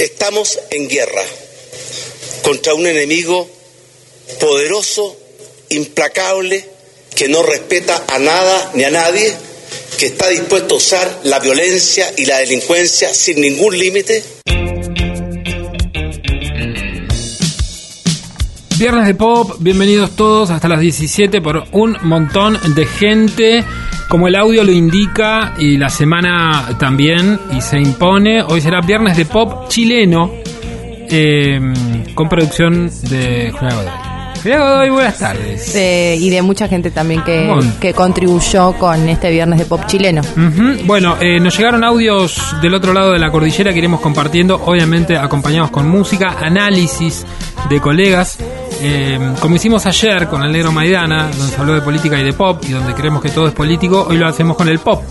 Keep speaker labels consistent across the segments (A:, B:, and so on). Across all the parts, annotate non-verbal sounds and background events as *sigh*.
A: Estamos en guerra contra un enemigo poderoso, implacable, que no respeta a nada ni a nadie, que está dispuesto a usar la violencia y la delincuencia sin ningún límite.
B: Viernes de Pop, bienvenidos todos hasta las 17 por un montón de gente. Como el audio lo indica y la semana también y se impone, hoy será Viernes de Pop chileno eh, con producción de Julián Godoy. Julián Godoy, buenas tardes.
C: De- y de mucha gente también que,
B: Bueno.
C: que contribuyó con este viernes de pop chileno.
B: Bueno, eh, nos llegaron audios del otro lado de la cordillera que iremos compartiendo, obviamente acompañados con música, análisis de colegas. Eh, como hicimos ayer con el negro Maidana, donde se habló de política y de pop, y donde creemos que todo es político, hoy lo hacemos con el pop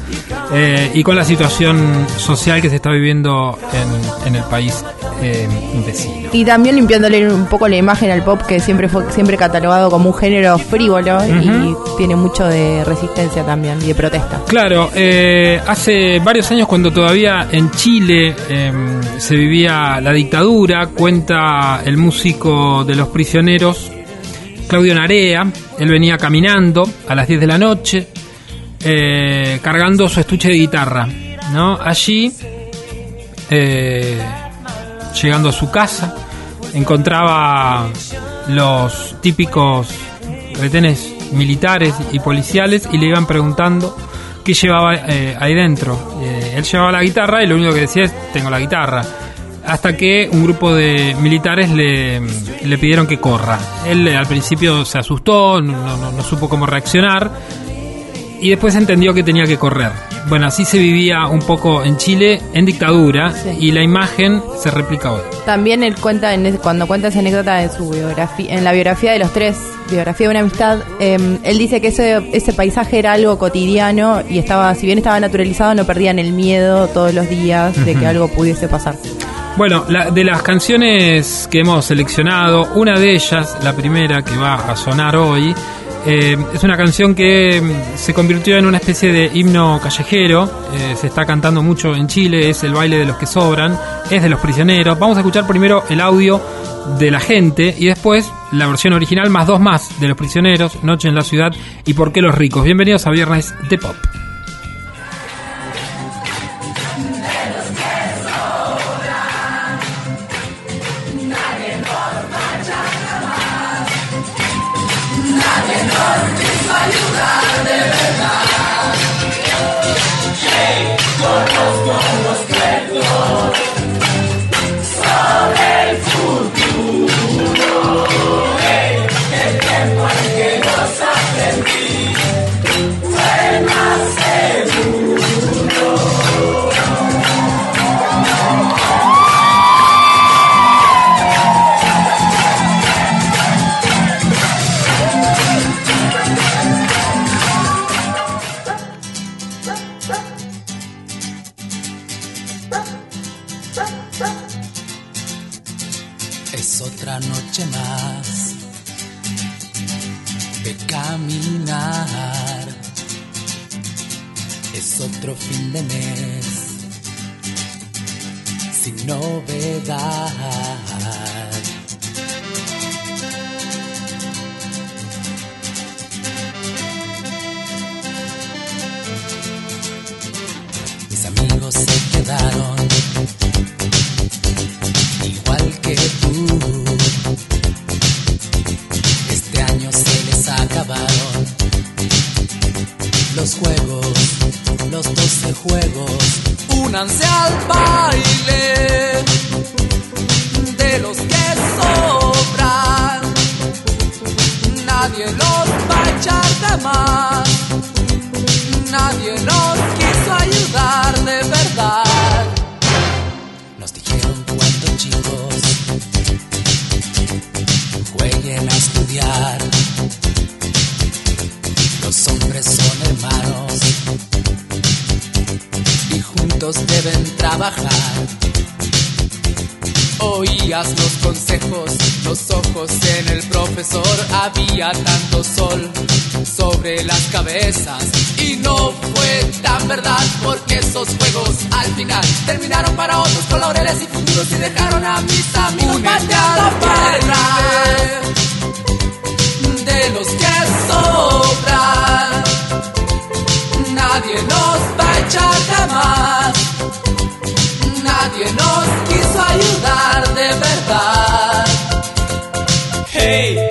B: eh, y con la situación social que se está viviendo en, en el país eh, vecino.
C: Y también limpiándole un poco la imagen al pop que siempre fue siempre catalogado como un género frívolo y tiene mucho de resistencia también y de protesta.
B: Claro, hace varios años cuando todavía en Chile eh, se vivía la dictadura, cuenta el músico de los prisioneros, Claudio Narea, él venía caminando a las 10 de la noche, eh, cargando su estuche de guitarra, ¿no? Allí, eh, llegando a su casa, encontraba los típicos retenes militares y policiales y le iban preguntando qué llevaba eh, ahí dentro. Él llevaba la guitarra y lo único que decía es, tengo la guitarra. Hasta que un grupo de militares le, le pidieron que corra. Él eh, al principio se asustó, no, no- no supo cómo reaccionar y después entendió que tenía que correr. Bueno, así se vivía un poco en Chile en dictadura
C: Sí.
B: y la imagen se replica hoy.
C: También él cuenta en cuando cuenta esa anécdota en su biografía, en la biografía de los tres, biografía de una amistad, eh, él dice que ese, ese paisaje era algo cotidiano y estaba, si bien estaba naturalizado, no perdían el miedo todos los días de que algo pudiese pasar.
B: Bueno, la- de las canciones que hemos seleccionado, una de ellas, la primera que va a sonar hoy, eh, es una canción que mm, se convirtió en una especie de himno callejero, eh, se está cantando mucho en Chile, es el baile de los que sobran, es de los prisioneros. Vamos a escuchar primero el audio de la gente y después la versión original más dos más de los prisioneros, Noche en la ciudad y por qué los ricos. Bienvenidos a Viernes de Pop.
D: Caminar. Es otro fin de mes sin novedad. Mis amigos se quedaron Únanse al baile de los que sobran. Nadie los va a echar de más. Los
E: consejos, los ojos en el profesor, había tanto sol sobre las cabezas. Y no fue tan verdad, porque esos juegos al final terminaron para otros con laureles y futuros y dejaron a mis amigos Únete de los que sobran. Nadie nos va a echar jamás. Nadie nos quiso ayudar de verdad.
D: Hey.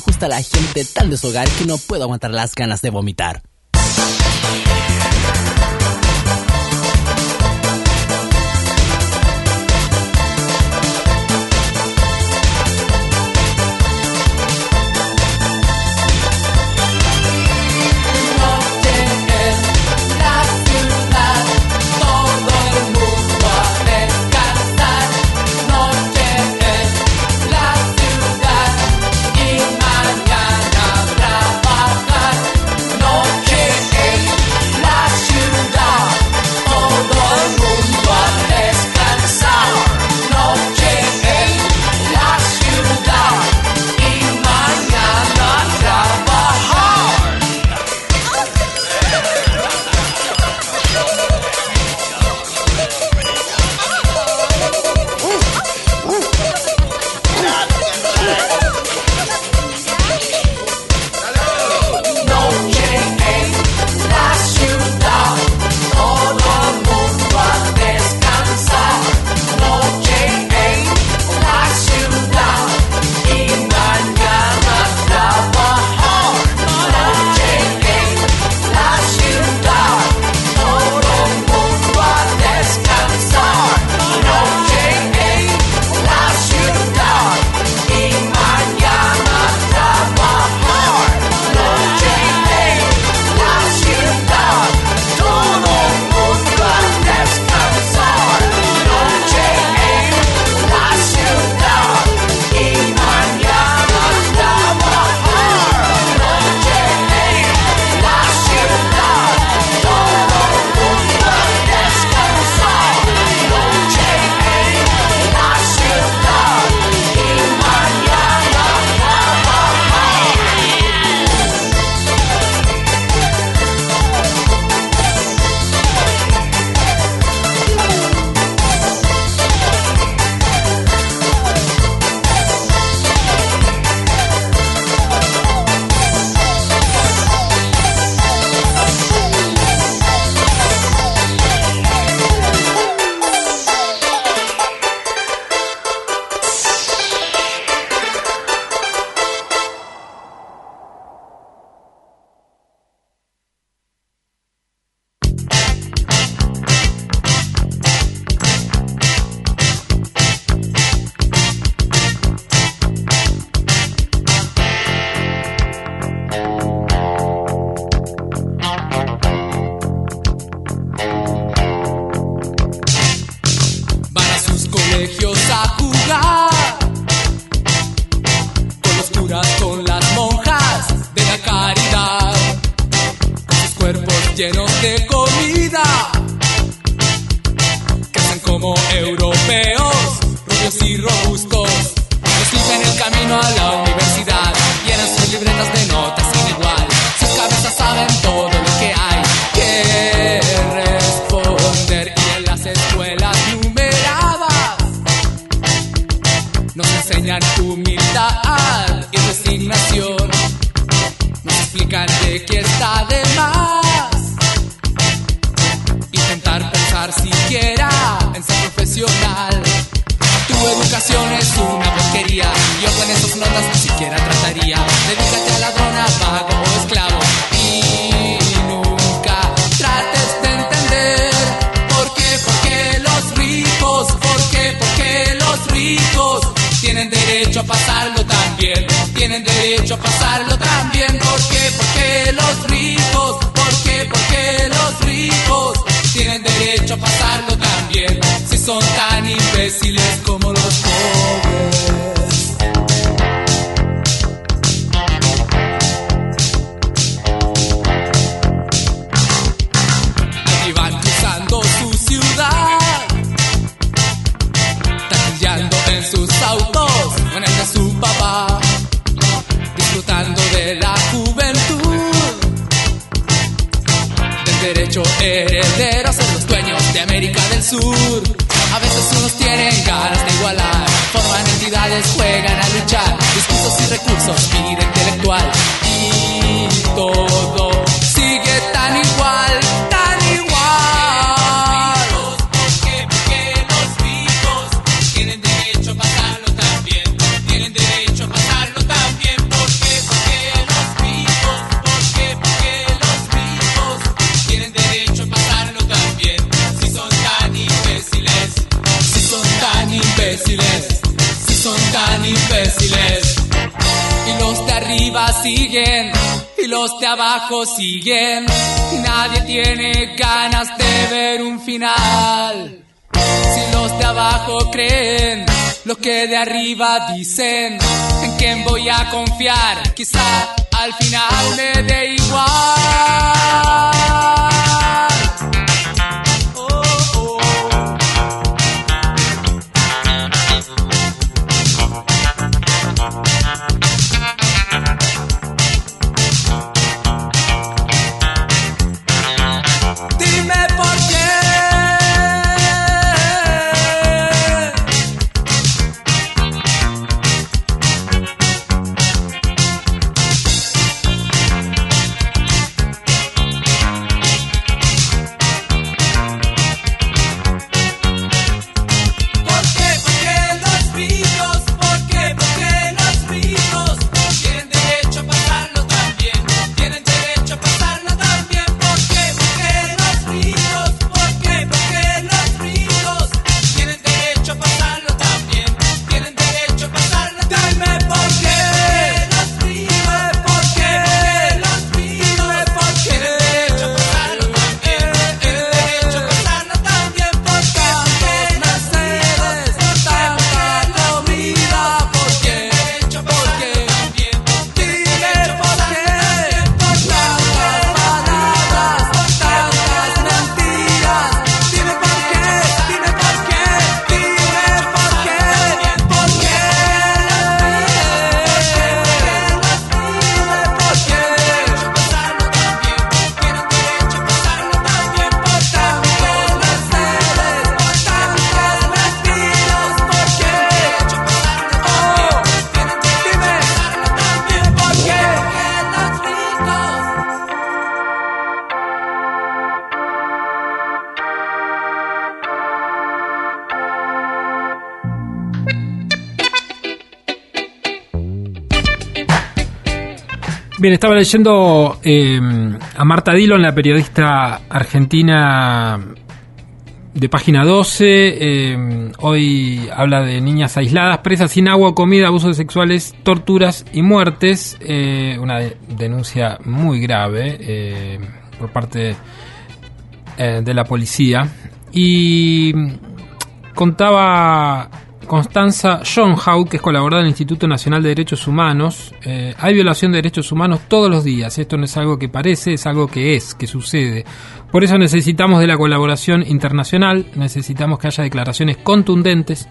E: injusta la gente,
D: tal vez hogar que no puedo aguantar las ganas de vomitar. Arriba siguen, y los de abajo siguen, y nadie tiene ganas de ver un final. Si los de abajo creen lo que de arriba dicen, ¿en quién voy a confiar? Quizá al final me dé igual.
B: Bien, estaba leyendo eh, a Marta Dillon, la periodista argentina de página 12. eh, hoy habla de niñas aisladas, presas sin agua, comida, abusos sexuales, torturas y muertes. eh, una de- denuncia muy grave eh, por parte eh, de la policía. Y contaba Constanza Schonhaut, que es colaboradora del Instituto Nacional de Derechos Humanos, eh, hay violación de derechos humanos todos los días. Esto no es algo que parece, es algo que es, que sucede. Por eso necesitamos de la colaboración internacional, necesitamos que haya declaraciones contundentes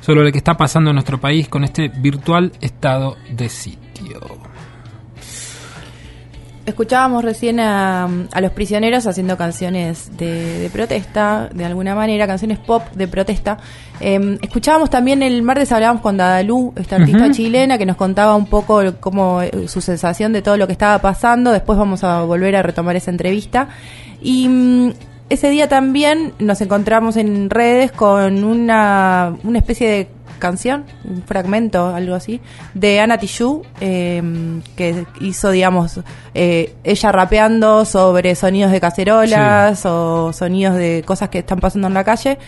B: sobre lo que está pasando en nuestro país con este virtual estado de sitio.
C: Escuchábamos recién a, a los prisioneros haciendo canciones de, de protesta, de alguna manera, canciones pop de protesta. Eh, escuchábamos también el martes, hablábamos con Dadalú, esta artista chilena, que nos contaba un poco cómo eh, su sensación de todo lo que estaba pasando. Después vamos a volver a retomar esa entrevista. Y mm, ese día también nos encontramos en redes con una, una especie de canción, un fragmento, algo así, de Ana Tijoux, eh, que hizo, digamos, eh, ella rapeando sobre sonidos de cacerolas o sonidos de cosas que están pasando en la calle.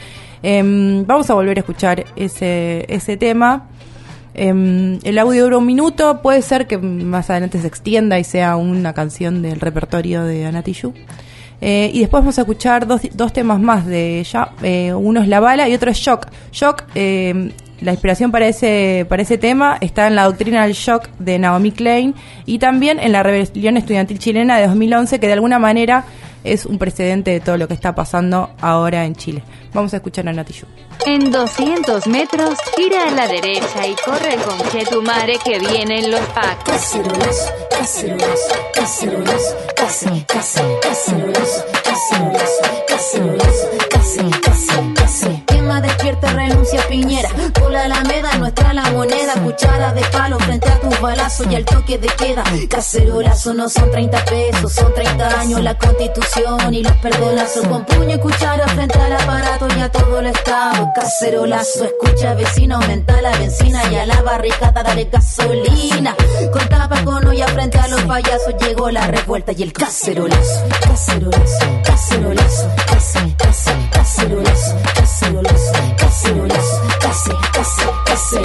C: Eh, vamos a volver a escuchar ese, ese tema. Eh, el audio dura un minuto, puede ser que más adelante se extienda y sea una canción del repertorio de Ana Tijoux. Eh, y después vamos a escuchar dos, dos temas más de ella. Eh, uno es La Bala y otro es Shock. Shock, eh, la inspiración para ese, para ese tema está en la doctrina del shock de Naomi Klein y también en la rebelión estudiantil chilena de 2011, que de alguna manera es un precedente de todo lo que está pasando ahora en Chile. Vamos a escuchar a Nati Yu.
F: En 200 metros, gira a la derecha y corre con Chetumare que vienen los.
G: Cacerolas, cacerolas, cacerolas, cacerolas, cacerolas, cacerolas, de renuncia Piñera. Por la Alameda, nuestra la moneda. Cuchara de palo frente a tus balazos y al toque de queda. Cacerolazo no son 30 pesos, son 30 años la constitución y los perdonazos. Con puño y cuchara frente al aparato y a todo el estado. Cacerolazo, escucha vecino, aumenta la benzina y a la barricada dale gasolina. Con tapa con frente a los payasos llegó la revuelta y el cacerolazo. Cacerolazo, cacerolazo, case, case, cacerolazo, cacerolazo, cacerolazo, case, case, case.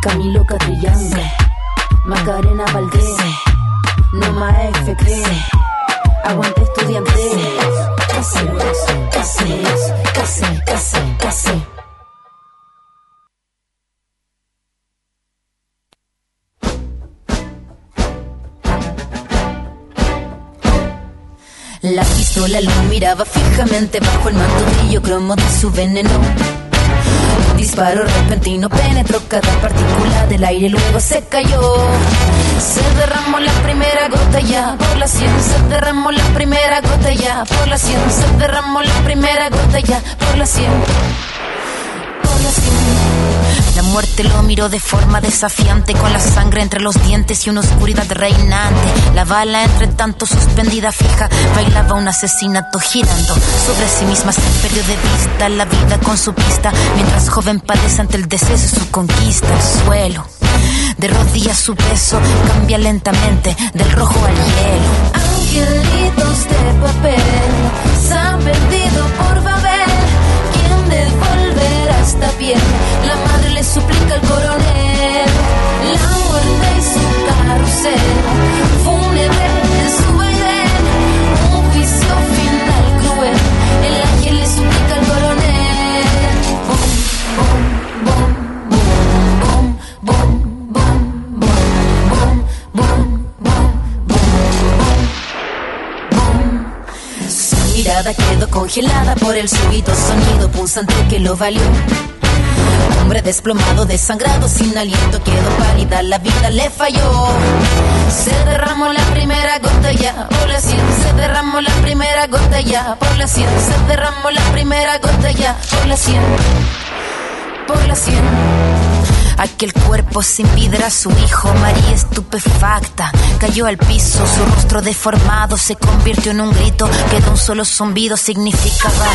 G: Camilo Catrillanza, Macarena Valdés, Noma FP, Aguante Estudiante, cacerolazo, cacerolazo, case, case, case. La pistola lo miraba fijamente bajo el manto brillo cromo de su veneno. Disparo repentino penetró cada partícula del aire, luego se cayó. Se derramó la primera gota ya por la sien, se derramó la primera gota ya por la sien, se derramó la primera gota ya por la sien. Por la sien. La muerte lo miró de forma desafiante, con la sangre entre los dientes y una oscuridad reinante. La bala, entre tanto suspendida fija, bailaba un asesinato girando sobre sí misma. Se perdió de vista la vida con su pista, mientras joven padece ante el deseo de su conquista. El suelo, de rodillas su peso, cambia lentamente del rojo al hielo. Angelitos de papel se han perdido por Babel. ¿Quién esta piel? La madre le suplica al coronel. La muerte y su carrusel. Mirada quedó congelada por el súbito sonido punzante que lo valió. Hombre desplomado, desangrado, sin aliento, quedó pálida, la vida le falló. Se derramó la primera gota ya, por la sien, se derramó la primera gota ya, por la sien, se derramó la primera gota ya, por la Aquel cuerpo sin vida era su hijo, María estupefacta. Cayó al piso, su rostro deformado se convirtió en un grito que de un solo zumbido significaba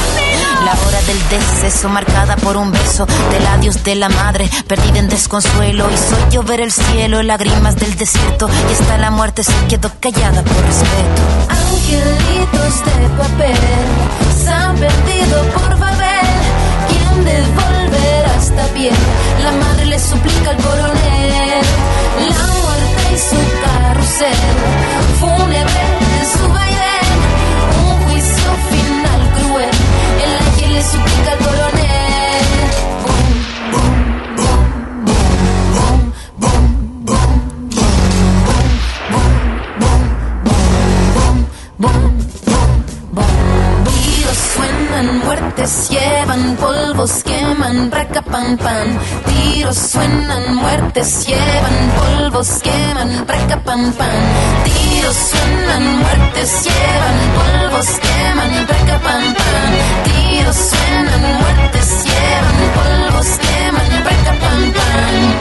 G: la hora del deceso, marcada por un beso del adiós de la madre, perdida en desconsuelo. Hizo llover el cielo, lágrimas del desierto, y hasta la muerte se quedó callada por respeto. Angelitos de papel se han perdido por Babel. ¿Quién devolverá piel? La madre le suplica al coronel. La muerte y su carrusel. Fúnebre muertes llevan, polvos queman, raca pan. Tiros suenan, muertes llevan, polvos queman, raca pan pan. Tiros suenan, muertes llevan, polvos queman, raca pan pan. Tiros suenan, muertes llevan, polvos queman, raca pan pan.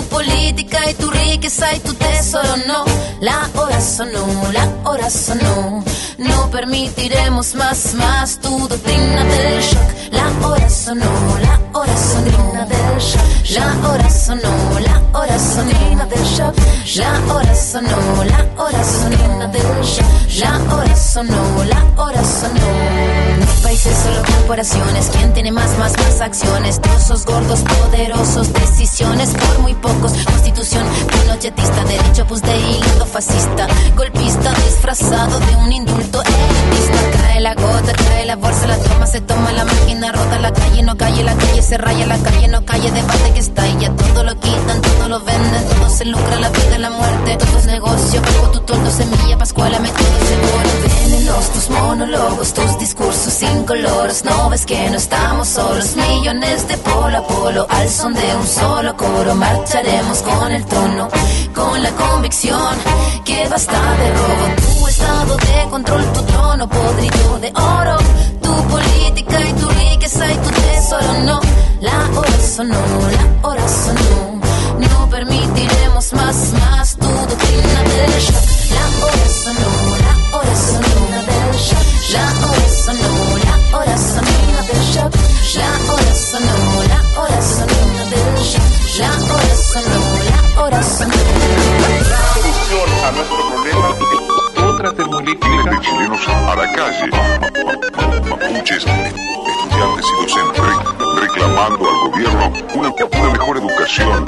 G: Tu política y tu riqueza y tu tesoro, no. La hora sonó, la hora sonó. No permitiremos más, más tu doctrina del shock. La hora sonó, la hora sonó. del shock. La hora sonó, la hora sonó. del shock. La hora sonó, la hora sonó. del shock. La hora sonó, la hora sonó. No hay países, solo corporaciones. ¿Quién tiene más, más, más acciones? Trozos gordos, poderosos, decisiones por muy pocos. Constitución pinochetista, derecho pues de hilo fascista. Golpista disfrazado de un indulto elitista. Cae la gota, cae la bolsa, la toma, se toma la máquina, rota la calle, no calle, la calle se raya, la calle no calle, debate que y ya todo lo quitan, todo lo venden, todo se lucra, la vida, la muerte, todo es negocio, poco tu tordo, semilla, pascuala, metido seguro. Venenos tus monólogos, tus discursos sin colores, no ves que no estamos solos, millones de polo a polo, al son de un solo coro, marcharemos con el tono, con la convicción que basta de robo. Estado de control, tu trono podrido de oro, tu política y tu riqueza y tu tesoro. No, la hora sonó, la hora. No permitiremos más, más tu doctrina del shock. La hora sonó, la hora sonó. La hora sonó, la hora sonó del shock. La hora sonó, la hora sonó. La hora sonó, la hora sonó.
H: solución a
I: chilenos a la calle, mapuches, estudiantes y docentes re- reclamando al gobierno una mejor educación.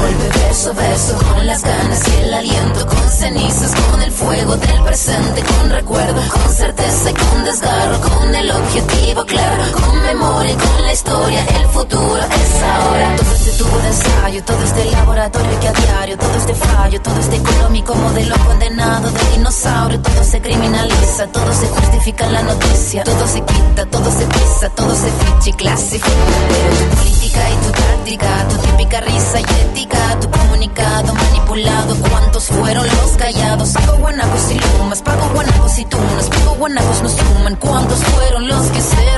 G: Verso a verso, con las ganas y el aliento, con cenizas, con el fuego del presente, con recuerdo, con certeza y con desgarro, con el objetivo claro, con memoria y con la historia, el futuro es ahora. Todo este tubo de ensayo, todo este laboratorio que a diario, todo este fallo, todo este económico modelo condenado de dinosaurio, todo se criminaliza, todo se justifica en la noticia, todo se quita, todo se pisa, todo se ficha y clasifica. Pero política y tu táctica, tu típica risa y ética, tu comunicado manipulado, ¿cuántos fueron los callados? Pago guanacos y lumas, pago guanacos y tunas, pago guanacos no suman, ¿cuántos fueron los que se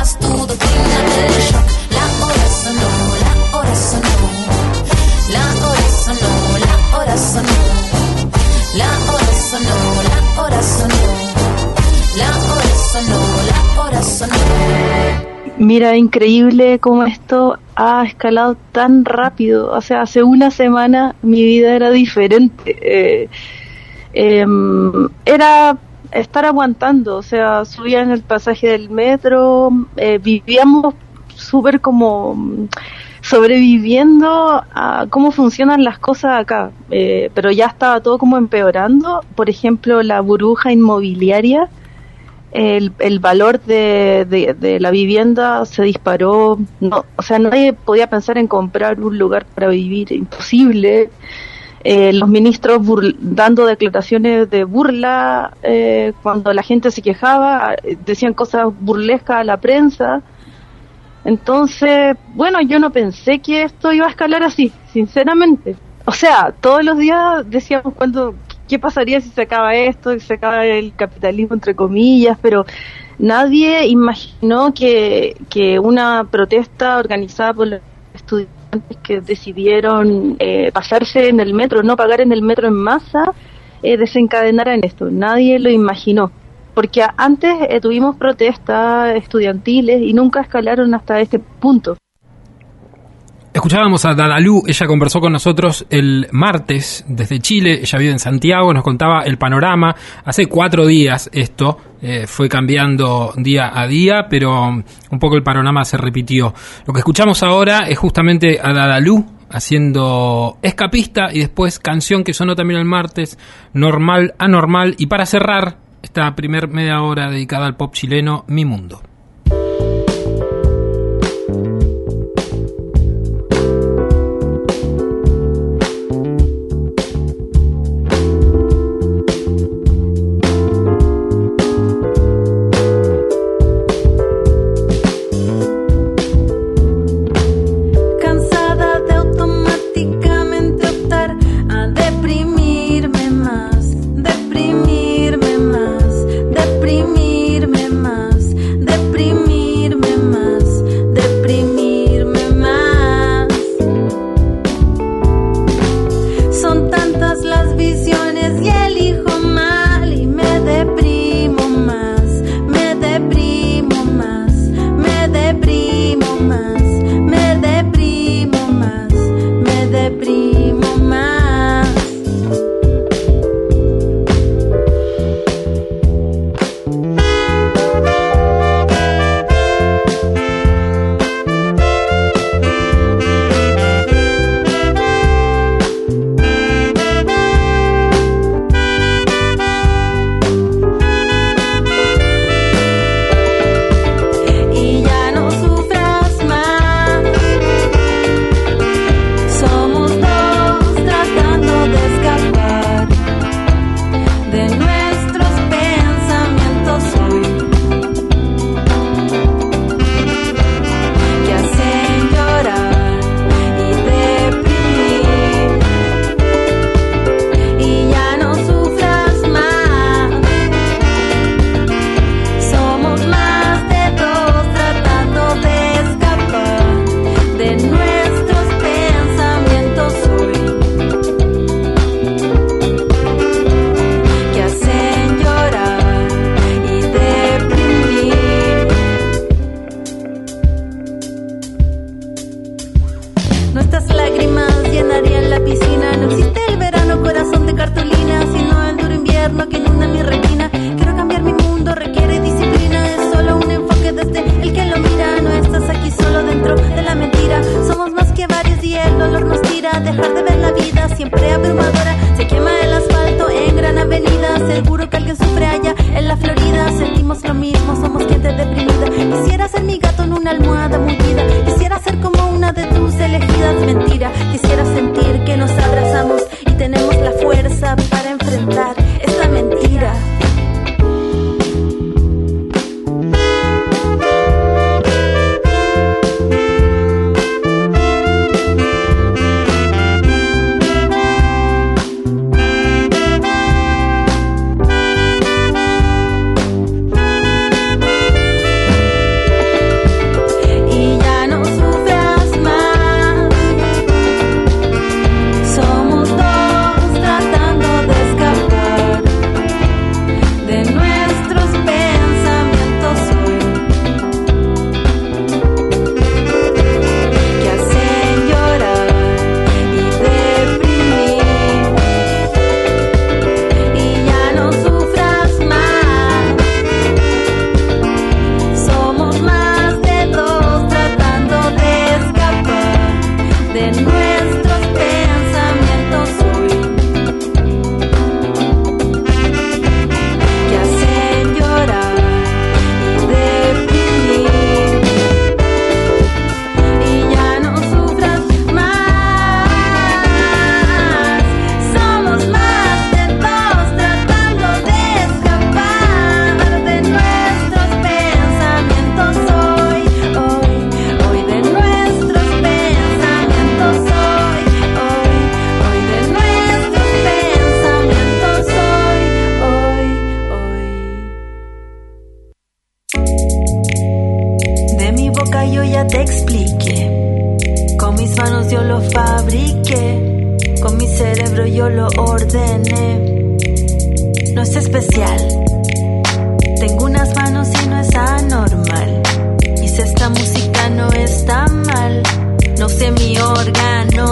J: Mira, increíble cómo esto ha escalado tan rápido. O sea, hace una semana mi vida era diferente. Eh, em, era estar aguantando, o sea, subía en el pasaje del metro, eh, vivíamos súper como sobreviviendo a cómo funcionan las cosas acá, Eh, pero ya estaba todo como empeorando. Por ejemplo, la burbuja inmobiliaria el, el valor de, de, la vivienda se disparó. No, o sea, nadie podía pensar en comprar un lugar para vivir, imposible. Eh, los ministros burl- dando declaraciones de burla eh, cuando la gente se quejaba, eh, decían cosas burlescas a la prensa. Entonces, bueno, yo no pensé que esto iba a escalar así, sinceramente. O sea, todos los días decíamos cuando qué pasaría si se acaba esto, si se acaba el capitalismo entre comillas, pero nadie imaginó que, que una protesta organizada por los estudiantes que decidieron eh, pasarse en el metro, no pagar en el metro en masa, eh, desencadenara en esto. Nadie lo imaginó. Porque antes eh, tuvimos protestas estudiantiles y nunca escalaron hasta este punto.
B: Escuchábamos a Dadalú, ella conversó con nosotros el martes desde Chile, ella vive en Santiago, nos contaba el panorama. Hace cuatro días esto eh, fue cambiando día a día, pero un poco el panorama se repitió. Lo que escuchamos ahora es justamente a Dadalú haciendo escapista y después canción que sonó también el martes, normal, anormal. Y para cerrar esta primer media hora dedicada al pop chileno, Mi Mundo.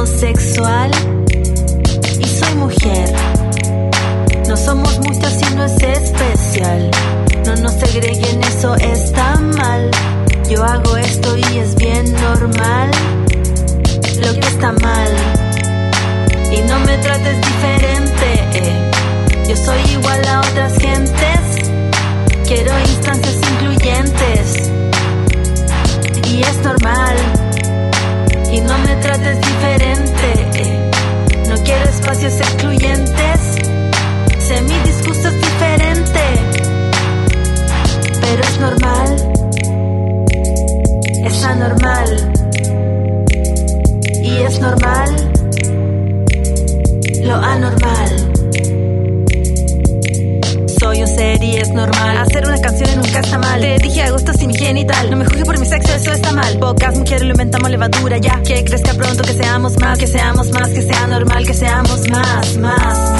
K: Six. anormal. Y es normal lo anormal. Soy un ser y es normal. Hacer una canción nunca está mal. Te dije agosto sin genital. No me juzgues por mi sexo, eso está mal. Pocas mujeres lo inventamos levadura ya. Que crezca pronto, que seamos más, que seamos más, que sea normal, que seamos más, más.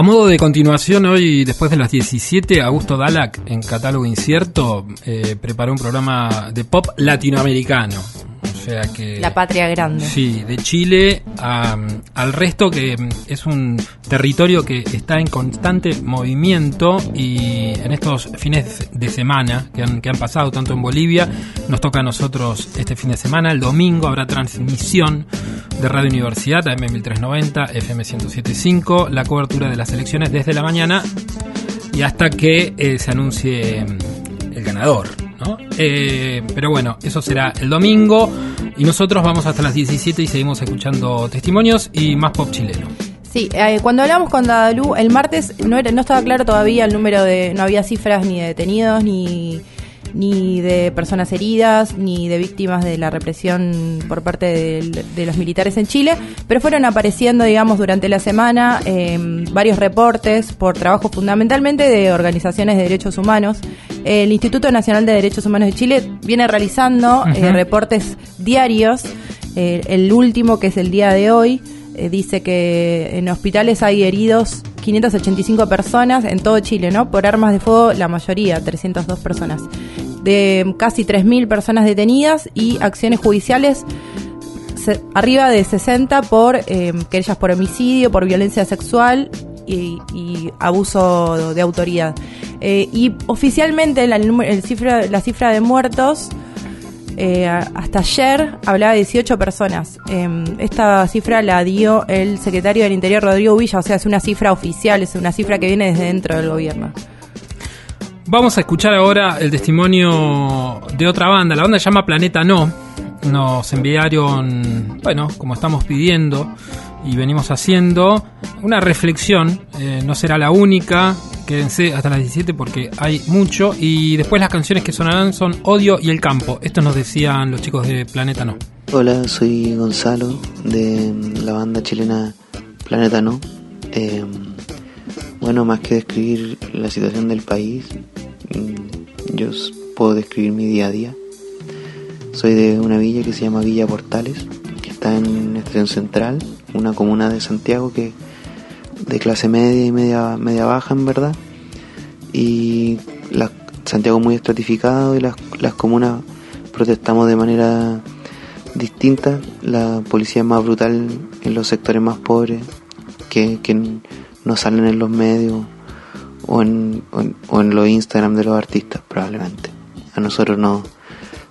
K: A
B: modo de continuación, hoy después de las 17, Augusto Dalak, en Catálogo Incierto, eh, preparó un programa de pop latinoamericano.
C: La patria grande.
B: Sí, de Chile a, al resto que mm, es un territorio que está en constante movimiento y en estos fines de semana que han, que han pasado tanto en Bolivia, nos toca a nosotros este fin de semana, el domingo habrá transmisión de Radio Universidad, AM1390, FM1075, la cobertura de las elecciones desde la mañana y hasta que eh, se anuncie mm, el ganador. ¿No? Eh, pero bueno, eso será el domingo y nosotros vamos hasta las 17 y seguimos escuchando testimonios y más pop chileno.
C: Sí, eh, cuando hablamos con Dadalú el martes no, era, no estaba claro todavía el número de, no había cifras ni de detenidos ni ni de personas heridas, ni de víctimas de la represión por parte de, de los militares en Chile, pero fueron apareciendo, digamos, durante la semana eh, varios reportes por trabajo fundamentalmente de organizaciones de derechos humanos. El Instituto Nacional de Derechos Humanos de Chile viene realizando eh, reportes diarios, eh, el último que es el día de hoy, eh, dice que en hospitales hay heridos 585 personas en todo Chile, ¿no? Por armas de fuego, la mayoría, 302 personas. De casi 3.000 personas detenidas y acciones judiciales se- arriba de 60 por eh, querellas por homicidio, por violencia sexual y, abuso de autoridad. Eh, y oficialmente la, el cifra, la cifra de muertos eh, hasta ayer hablaba de 18 personas. Eh, esta cifra la dio el secretario del Interior, Rodrigo Villa, o sea, es una cifra oficial, es una cifra que viene desde dentro del gobierno.
B: Vamos a escuchar ahora el testimonio de otra banda. La banda se llama Planeta No. Nos enviaron, bueno, como estamos pidiendo y venimos haciendo, una reflexión. Eh, no será la única. Quédense hasta las 17 porque hay mucho. Y después las canciones que sonarán son Odio y El Campo. Esto nos decían los chicos de Planeta No.
L: Hola, soy Gonzalo de la banda chilena Planeta No. Eh, bueno, más que describir la situación del país, mm, yo puedo describir mi día a día. Soy de una villa que se llama Villa Portales, que está en Estación Central, una comuna de Santiago que de clase media y media, media baja en verdad. Y la, Santiago muy estratificado y las, las comunas protestamos de manera distinta. La policía es más brutal en los sectores más pobres que, que no salen en los medios o en, o en, o los Instagram de los artistas probablemente. A nosotros no,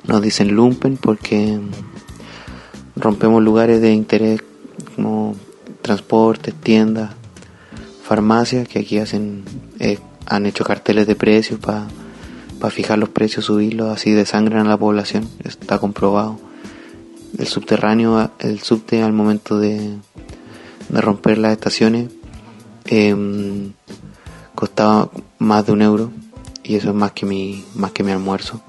L: nos dicen lumpen porque rompemos lugares de interés como transportes, tiendas, farmacias que aquí hacen eh, han hecho carteles de precios para fijar los precios, subirlos, así desangran a la población, está comprobado. El subterráneo, el subte al momento de, de romper las estaciones em, costaba más de un euro y eso es más que mi, más que mi almuerzo.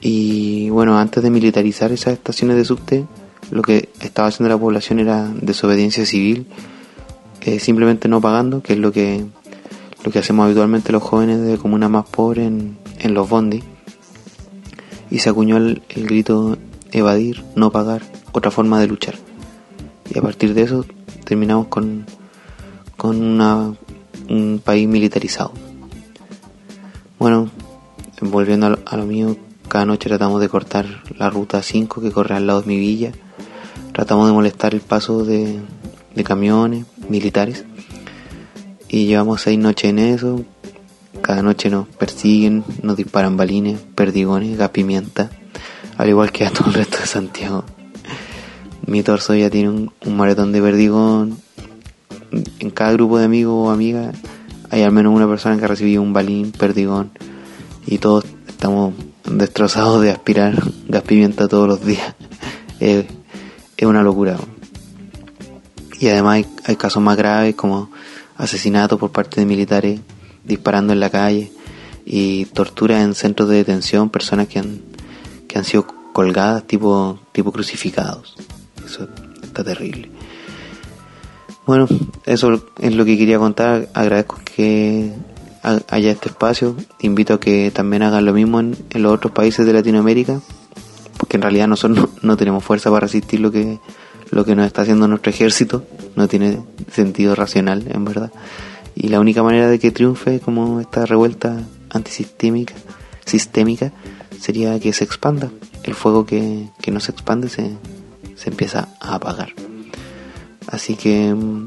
L: Y bueno, antes de militarizar esas estaciones de subte, lo que estaba haciendo la población era desobediencia civil, eh, simplemente no pagando, que es lo que, lo que hacemos habitualmente los jóvenes de comunas más pobres en, los bondi. Y se acuñó el, el grito evadir, no pagar, otra forma de luchar. Y a partir de eso terminamos con, con una, un país militarizado. Bueno, volviendo a lo, a lo mío, cada noche tratamos de cortar la ruta 5 que corre al lado de mi villa. Tratamos de molestar el paso de, de camiones militares. Y llevamos seis noches en eso. Cada noche nos persiguen, nos disparan balines, perdigones, gas pimienta. Al igual que a todo el resto de Santiago. Mi torso ya tiene un, un maratón de perdigón. En cada grupo de amigos o amigas hay al menos una persona que ha recibido un balín, perdigón. Y todos estamos destrozados de aspirar gas pimienta todos los días. *laughs* es una locura. Y además hay, casos más graves como asesinatos por parte de militares disparando en la calle y tortura en centros de detención, personas que han, que han sido colgadas tipo, tipo crucificados. Eso está terrible. Bueno, eso es lo que quería contar. Agradezco que ha- haya este espacio. Invito a que también hagan lo mismo en los otros países de Latinoamérica, porque en realidad nosotros no, tenemos fuerza para resistir lo que, lo que nos está haciendo nuestro ejército. No tiene sentido racional, en verdad. Y la única manera de que triunfe como esta revuelta antisistémica sistémica sería que se expanda. El fuego que, que no se expande se, se empieza a apagar. Así que mm,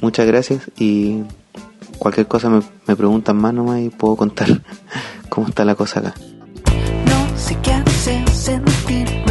L: muchas gracias y cualquier cosa me, me preguntan más nomás y puedo contar *laughs* cómo está la cosa acá.
M: feet.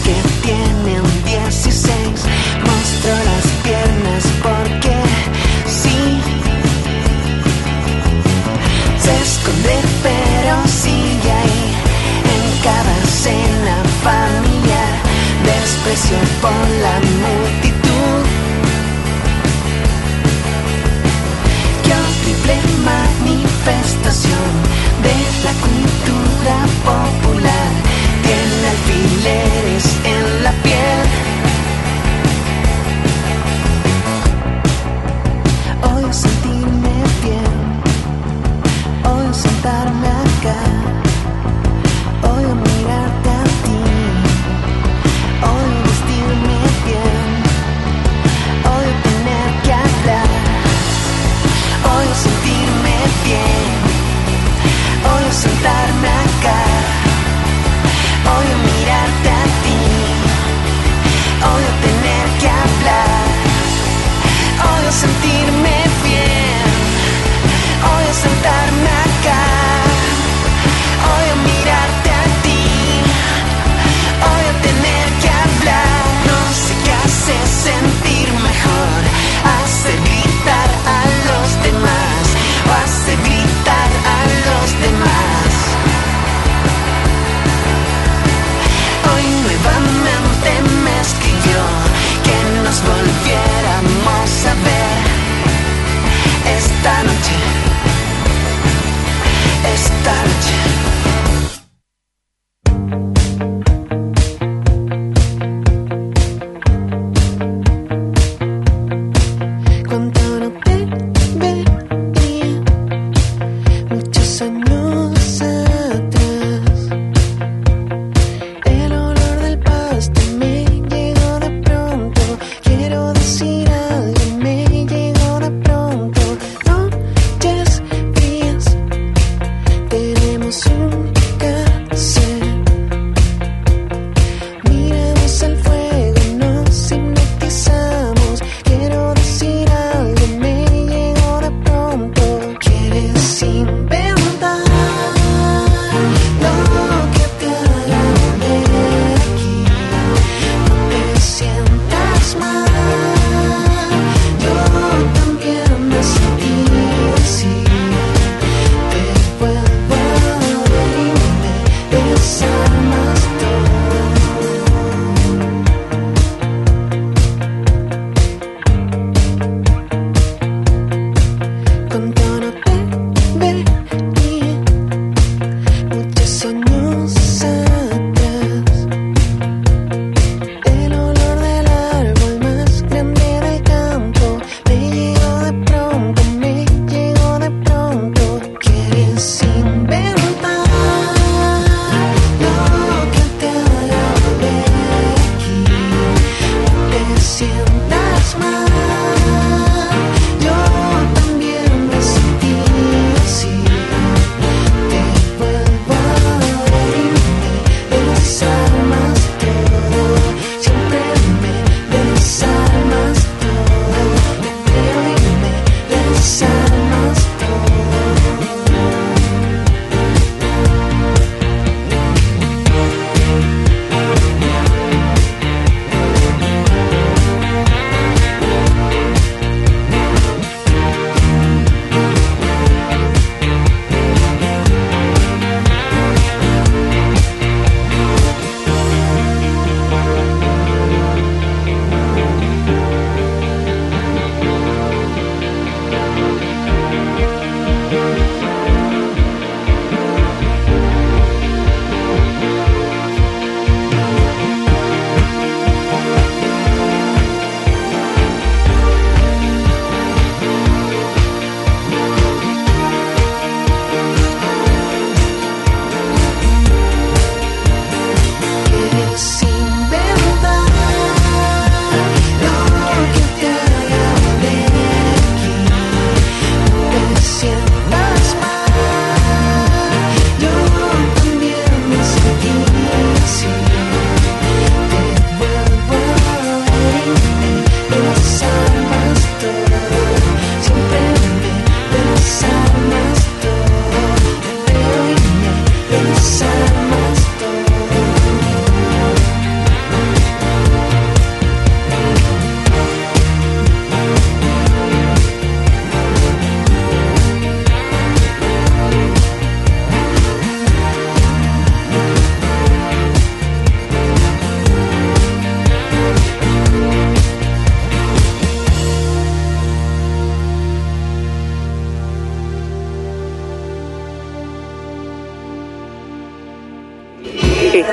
M: De los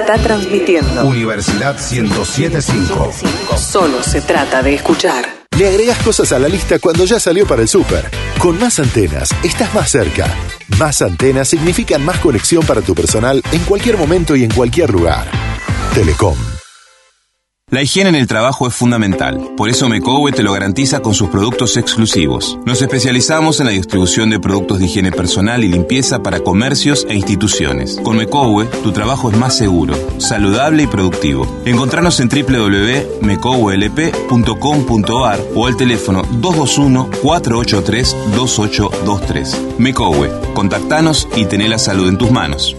N: está transmitiendo.
O: Universidad 1075.
N: Solo se trata de escuchar.
P: Le agregas cosas a la lista cuando ya salió para el súper. Con más antenas, estás más cerca. Más antenas significan más conexión para tu personal en cualquier momento y en cualquier lugar. Telecom.
Q: La higiene en el trabajo es fundamental, por eso Mecowe te lo garantiza con sus productos exclusivos. Nos especializamos en la distribución de productos de higiene personal y limpieza para comercios e instituciones. Con Mecowe, tu trabajo es más seguro, saludable y productivo. Encontranos en www.mecowelp.com.ar o al teléfono 221-483-2823. Mecowe, contactanos y tené la salud en tus manos.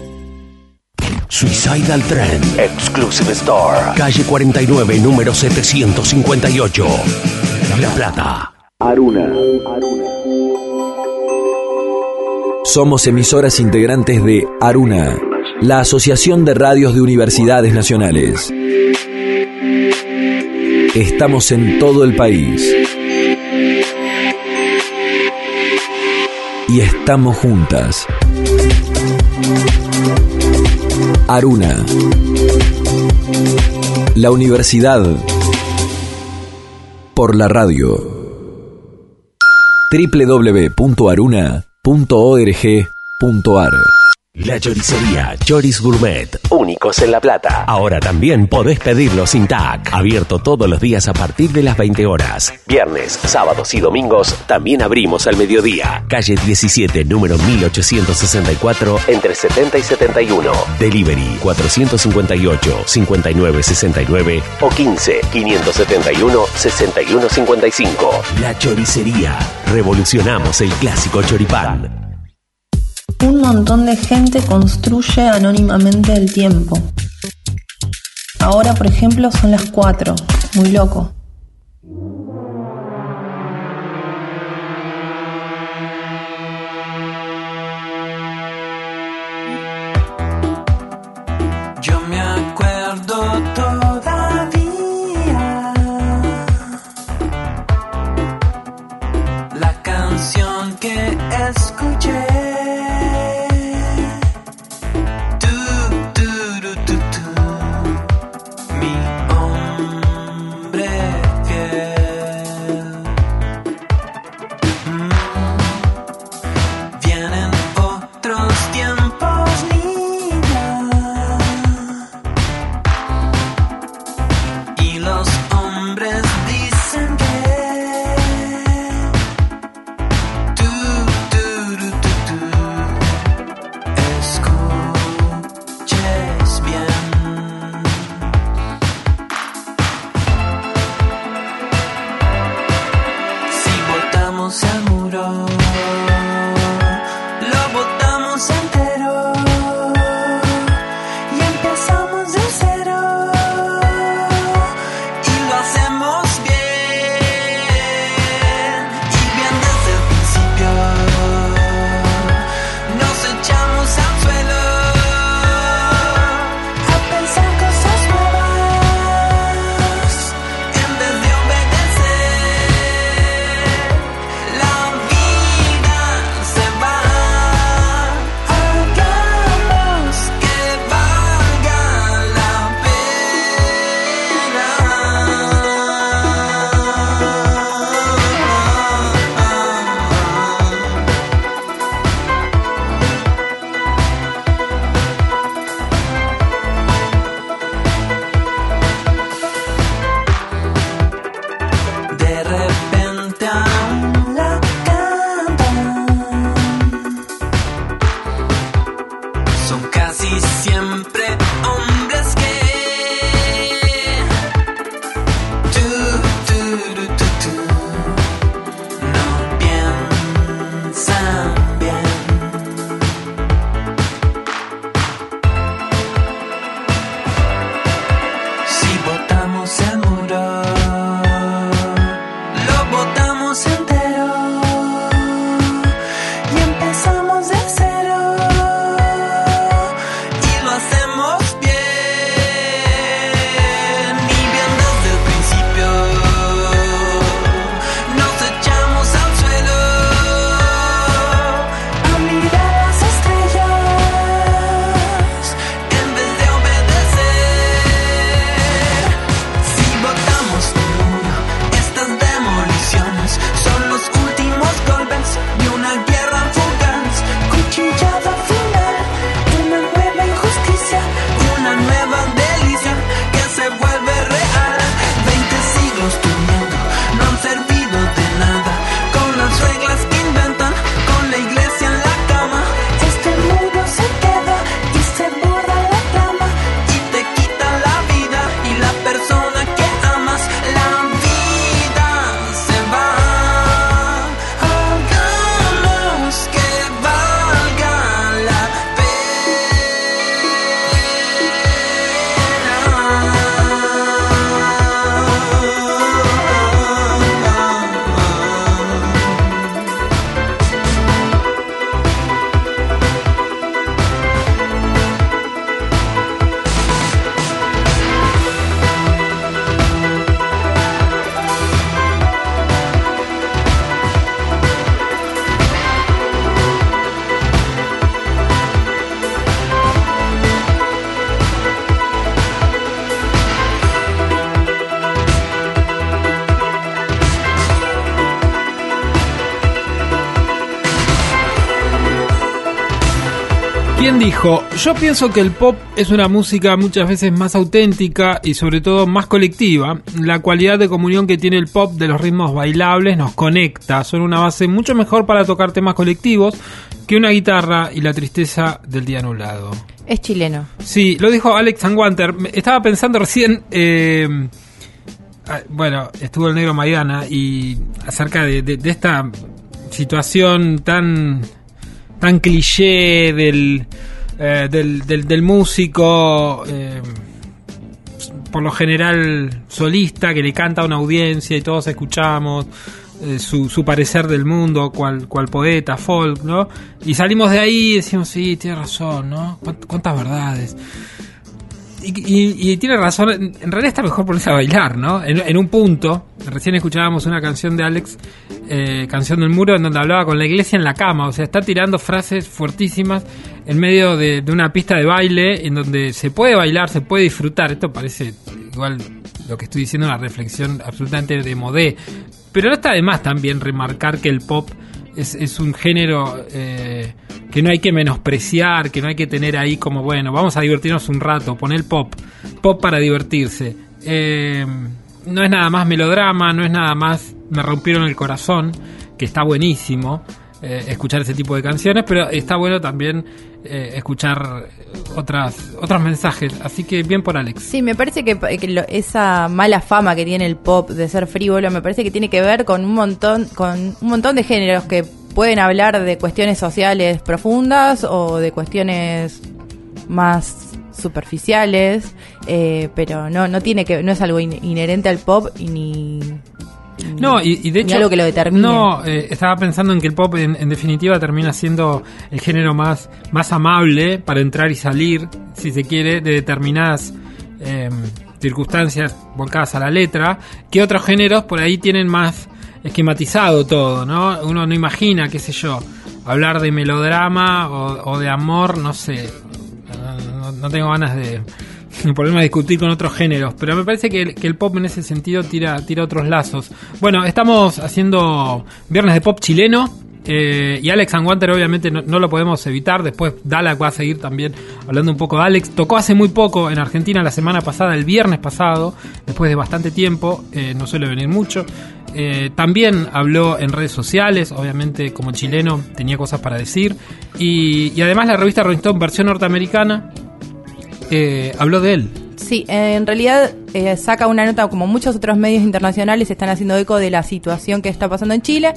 R: Suicidal Trend Exclusive Store. Calle 49, número 758. La Plata.
S: Aruna.
T: Somos emisoras integrantes de Aruna, la Asociación de Radios de Universidades Nacionales. Estamos en todo el país. Y estamos juntas. Aruna. La universidad por la radio. www.aruna.org.ar
R: La choricería Choris Gourmet, únicos en La Plata. Ahora también podés pedirlo sin TAC. Abierto todos los días a partir de las 20 horas. Viernes, sábados y domingos también abrimos al mediodía. Calle 17, número 1864, entre 70 y 71. Delivery 458-5969 o 15-571-6155. La choricería. Revolucionamos el clásico choripán.
E: Un montón de gente construye anónimamente el tiempo. Ahora, por ejemplo, son las 4. Muy loco.
U: Yo
B: pienso que el pop es una música muchas veces más auténtica y sobre todo más colectiva. La cualidad de comunión que tiene el pop de los ritmos bailables nos conecta, son una base mucho mejor para tocar temas colectivos que una guitarra y la tristeza del día nublado.
C: Es chileno.
B: Sí, lo dijo Alex Anguanter. Me- Estaba pensando recién, eh, ah, bueno, estuvo el negro Maidana y acerca de, de- de esta situación tan tan cliché del, eh, del, del, del músico, eh, por lo general solista, que le canta a una audiencia y todos escuchamos eh, su, su parecer del mundo, cual, cual poeta, folk, ¿no? Y salimos de ahí y decimos, sí, tiene razón, ¿no? ¿Cuánt- ¿Cuántas verdades? Y, y- y tiene razón, en realidad está mejor ponerse a bailar, ¿no? En, en un punto, recién escuchábamos una canción de Alex, eh, Canción del Muro, en donde hablaba con la iglesia en la cama, o sea, está tirando frases fuertísimas en medio de, de una pista de baile, en donde se puede bailar, se puede disfrutar. Esto parece igual lo que estoy diciendo, una reflexión absolutamente de modé, pero no está de más también remarcar que el pop es, es un género eh, que no hay que menospreciar, que no hay que tener ahí como, bueno, vamos a divertirnos un rato, poner pop, pop para divertirse. Eh, no es nada más melodrama, no es nada más me rompieron el corazón, que está buenísimo eh, escuchar ese tipo de canciones, pero está bueno también eh, escuchar otras otros mensajes, así que bien por Alex.
C: Sí, me parece que, lo- esa mala fama que tiene el pop de ser frívolo, me parece que tiene que ver con un montón, con un montón de géneros que pueden hablar de cuestiones sociales profundas o de cuestiones más superficiales, eh, pero no, no tiene que, no es algo in- inherente al pop y ni
B: No, y, y de hecho.
C: algo que lo.
B: No, eh, estaba pensando en que el pop, en, en definitiva, termina siendo el género más, más amable para entrar y salir, si se quiere, de determinadas eh, circunstancias volcadas a la letra, que otros géneros por ahí tienen más esquematizado todo, ¿no? Uno no imagina, qué sé yo, hablar de melodrama o, o de amor, no sé. No tengo ganas de, de ponerme a discutir con otros géneros, pero me parece que el, el pop en ese sentido tira, tira otros lazos. Bueno, estamos haciendo Viernes de Pop chileno. eh, y Alex Anguanter obviamente no, no lo podemos evitar. Después Dalak va a seguir también hablando un poco de Alex. Tocó hace muy poco en Argentina la semana pasada, el viernes pasado, después de bastante tiempo. eh, no suele venir mucho. Eh, también habló en redes sociales, obviamente como chileno tenía cosas para decir. Y, y además la revista Rolling Stone, versión norteamericana, eh, habló de él.
C: Sí, eh, en realidad eh, saca una nota como muchos otros medios internacionales están haciendo eco de la situación que está pasando en Chile.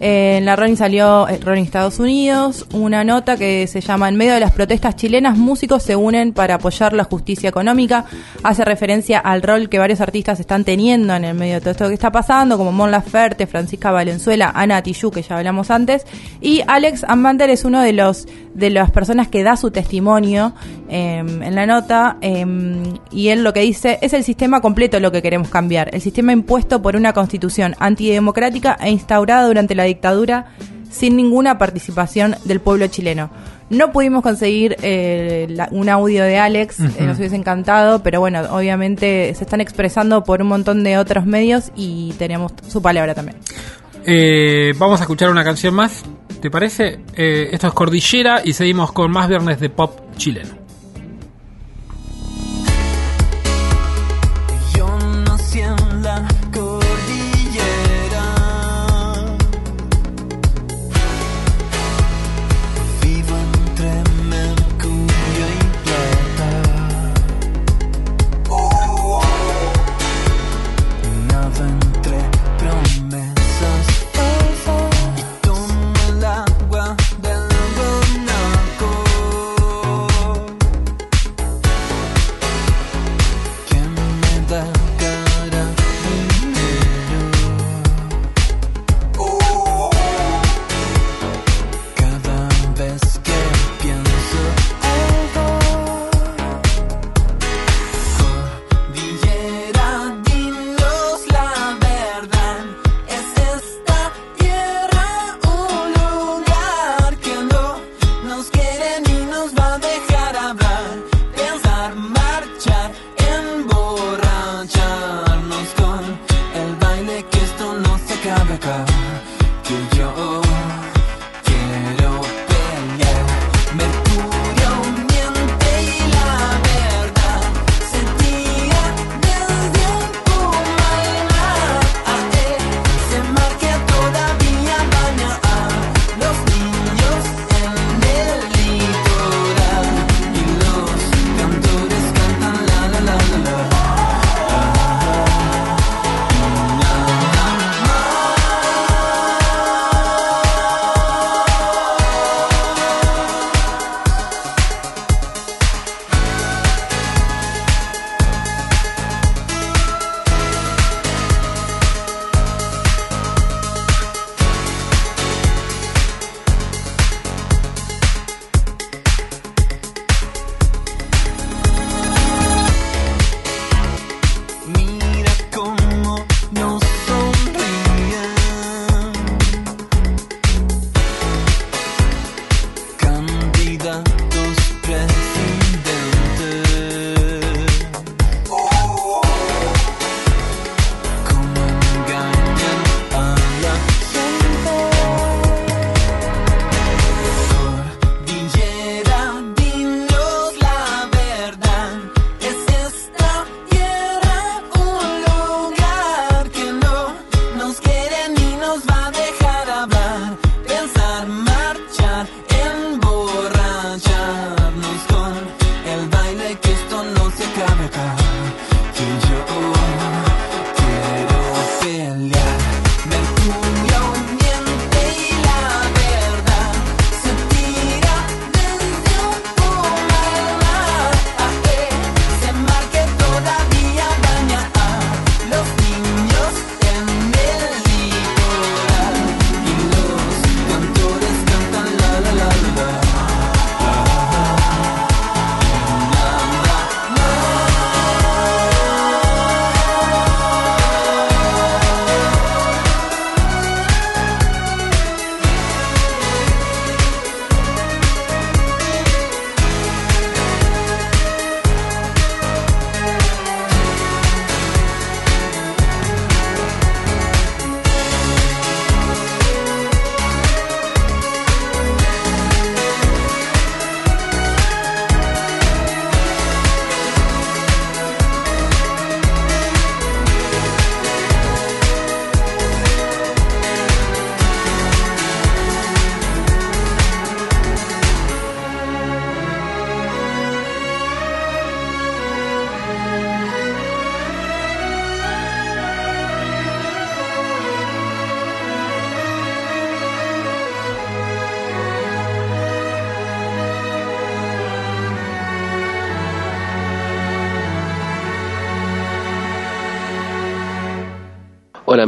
C: En la Rolling salió, eh, Rolling Estados Unidos, una nota que se llama En medio de las protestas chilenas, músicos se unen para apoyar la justicia económica. Hace referencia al rol que varios artistas están teniendo en el medio de todo esto que está pasando, como Mon Laferte, Francisca Valenzuela, Ana Tijoux, que ya hablamos antes. Y Alex Ambander es uno de los de las personas que da su testimonio eh, en la nota eh, y él lo que dice es el sistema completo lo que queremos cambiar, el sistema impuesto por una constitución antidemocrática e instaurada durante la dictadura sin ninguna participación del pueblo chileno. No pudimos conseguir eh, la- un audio de Alex, eh, nos hubiese encantado, pero bueno, obviamente se están expresando por un montón de otros medios y tenemos su palabra también.
B: Eh, vamos a escuchar una canción más, ¿te parece? Esto es Cordillera y seguimos con más Viernes de Pop chileno.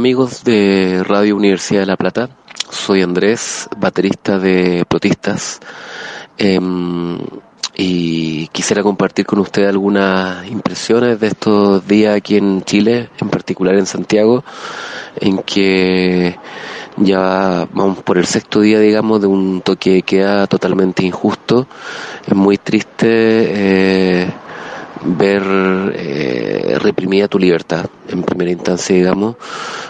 S: Amigos de Radio Universidad de La Plata, soy Andrés, baterista de Protistas em, y quisiera compartir con ustedes algunas impresiones de estos días aquí en Chile, en particular en Santiago, en que ya vamos por el sexto día, digamos, de un toque de queda totalmente injusto. Es muy triste eh, ver eh, reprimida tu libertad, en primera instancia, digamos,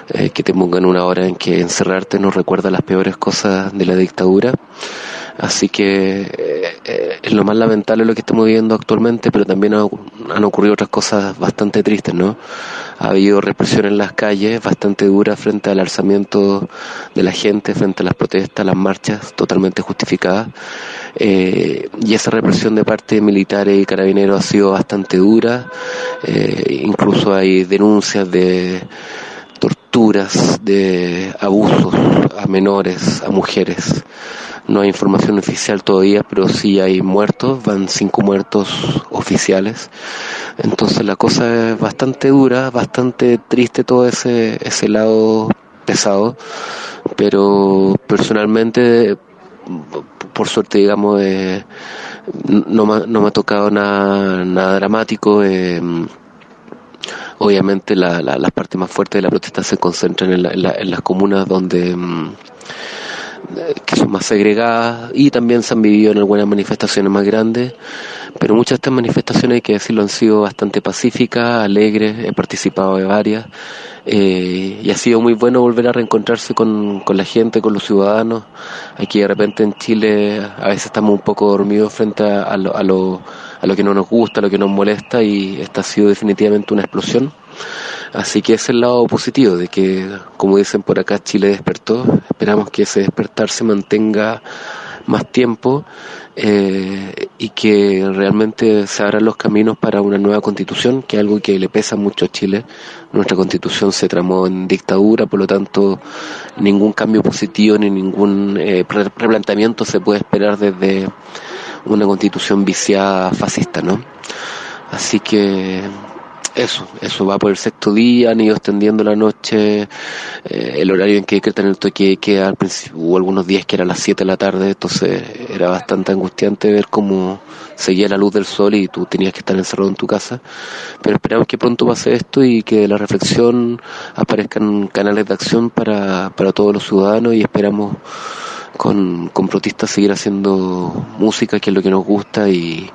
S: eh, que te pongan una hora en que encerrarte nos recuerda las peores cosas de la dictadura. Así que eh, eh, es lo más lamentable lo que estamos viviendo actualmente, pero también ha- han ocurrido otras cosas bastante tristes, ¿no? Ha habido represión en las calles bastante dura frente al alzamiento de la gente, frente a las protestas, las marchas, totalmente justificadas. Eh, y esa represión de parte de militares y carabineros ha sido bastante dura. Incluso hay denuncias de torturas, de abusos a menores, a mujeres. No hay información oficial todavía, pero sí hay muertos, van cinco muertos oficiales. Entonces la cosa es bastante dura, bastante triste todo ese, ese lado pesado, pero personalmente, por suerte digamos, eh, no, me, no me ha tocado nada, nada dramático. eh, obviamente la, la- las partes más fuertes de la protesta se concentran en, la- en en las comunas donde mm, que son más segregadas y también se han vivido en algunas manifestaciones más grandes, pero muchas de estas manifestaciones, hay que decirlo, han sido bastante pacíficas, alegres, he participado de varias eh, y ha sido muy bueno volver a reencontrarse con, con la gente, con los ciudadanos. Aquí de repente en Chile a veces estamos un poco dormidos frente a lo, a, lo, a lo que no nos gusta, a lo que nos molesta y esta ha sido definitivamente una explosión. Así que ese es el lado positivo, de que, como dicen por acá, Chile despertó. Esperamos que ese despertar se mantenga más tiempo eh, y que realmente se abran los caminos para una nueva constitución, que es algo que le pesa mucho a Chile. Nuestra constitución se tramó en dictadura, por lo tanto, ningún cambio positivo ni ningún eh, re- replanteamiento se puede esperar desde una constitución viciada fascista, ¿no? Así que eso, eso va por el sexto día, han ido extendiendo la noche, eh, el horario en que decretan el toque de queda, al principio hubo algunos días que era las 7 de la tarde, entonces era bastante angustiante ver cómo seguía la luz del sol y tú tenías que estar encerrado en tu casa. Pero esperamos que pronto pase esto y que de la reflexión aparezcan canales de acción para, para todos los ciudadanos y esperamos con, con protistas seguir haciendo música, que es lo que nos gusta y,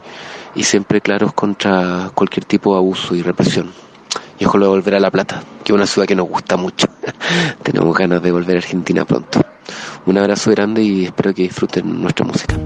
S: y siempre claros contra cualquier tipo de abuso y represión. Y ojalá volver a La Plata, que es una ciudad que nos gusta mucho. *laughs* Tenemos ganas de volver a Argentina pronto. Un abrazo grande y espero que disfruten nuestra música.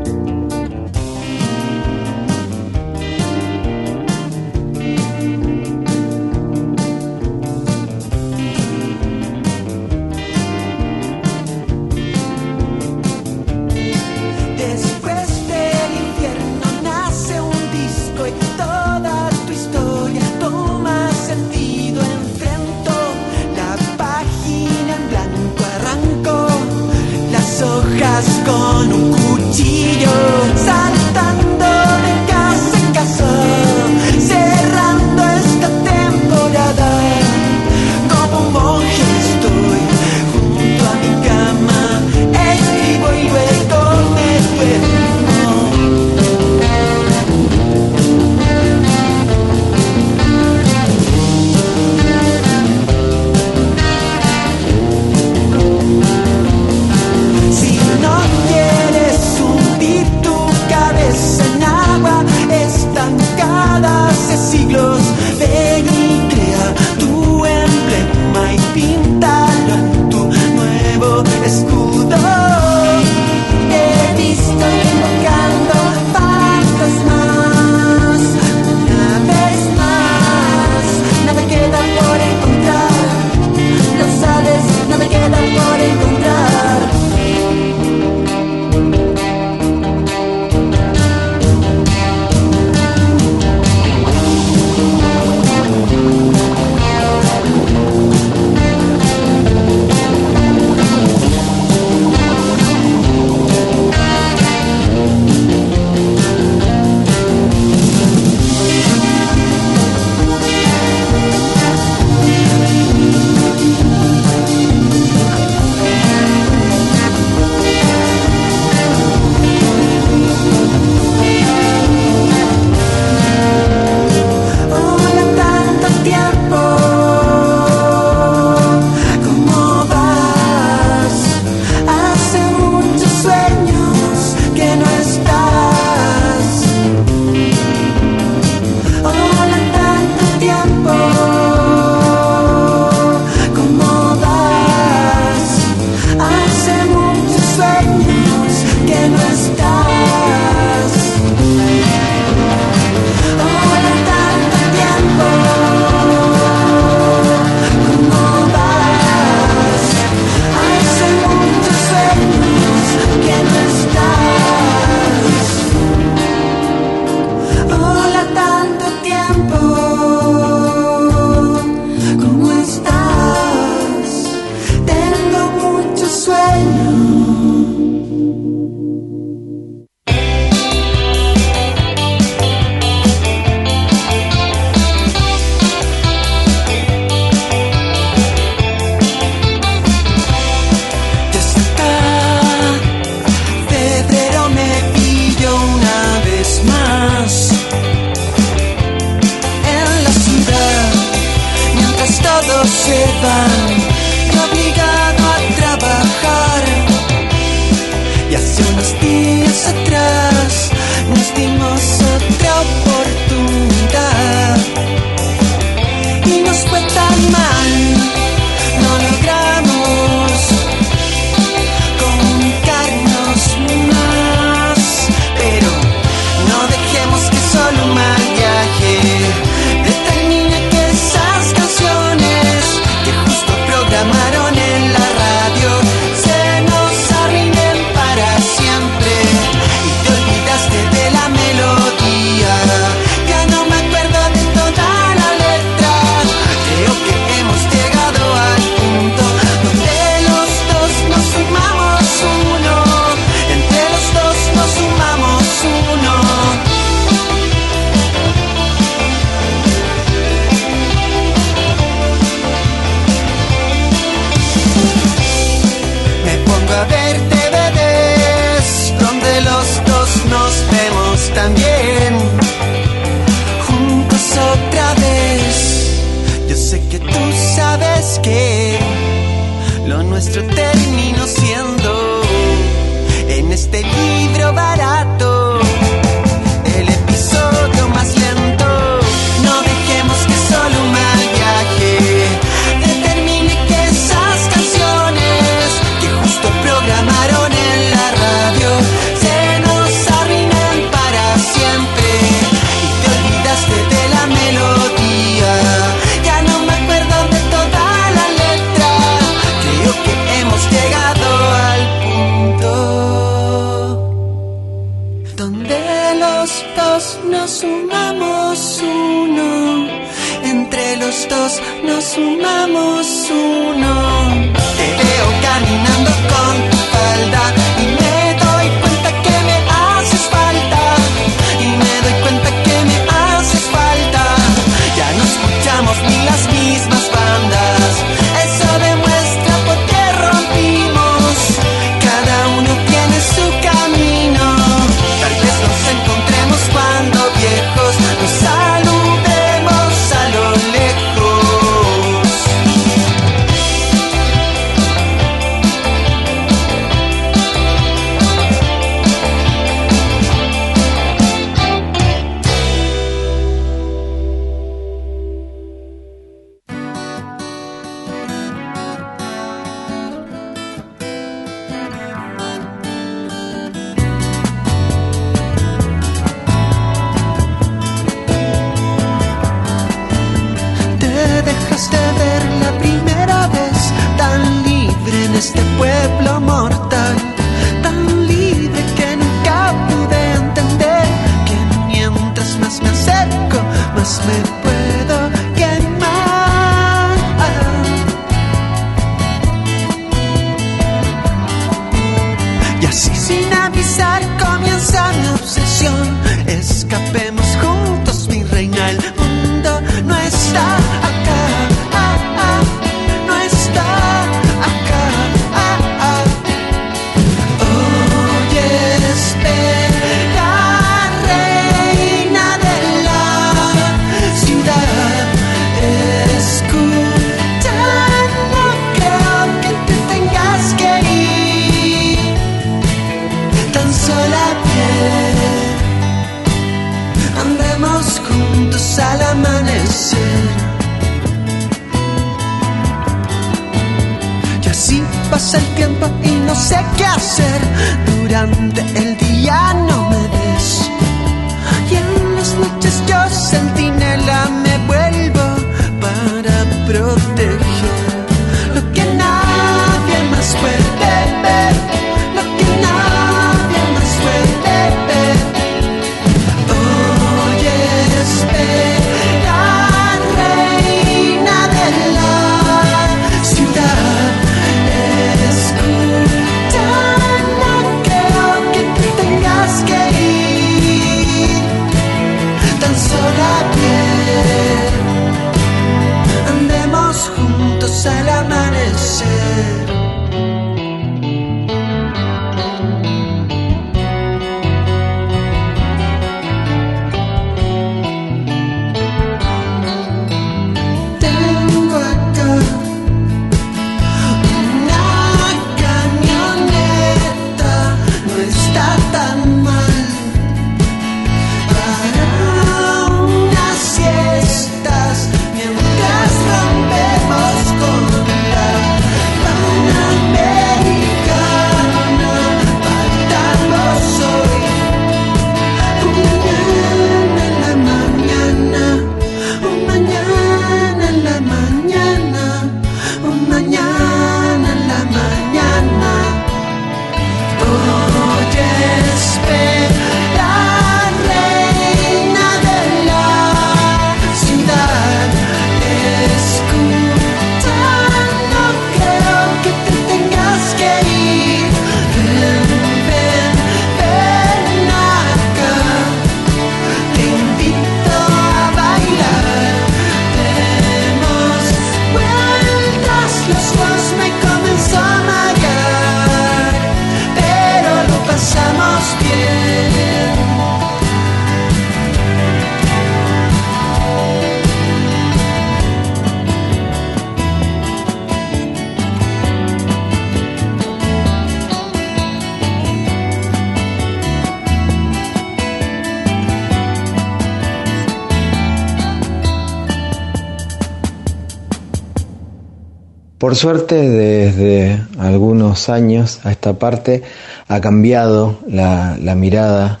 M: Por
V: suerte, desde algunos años a esta parte ha cambiado la, mirada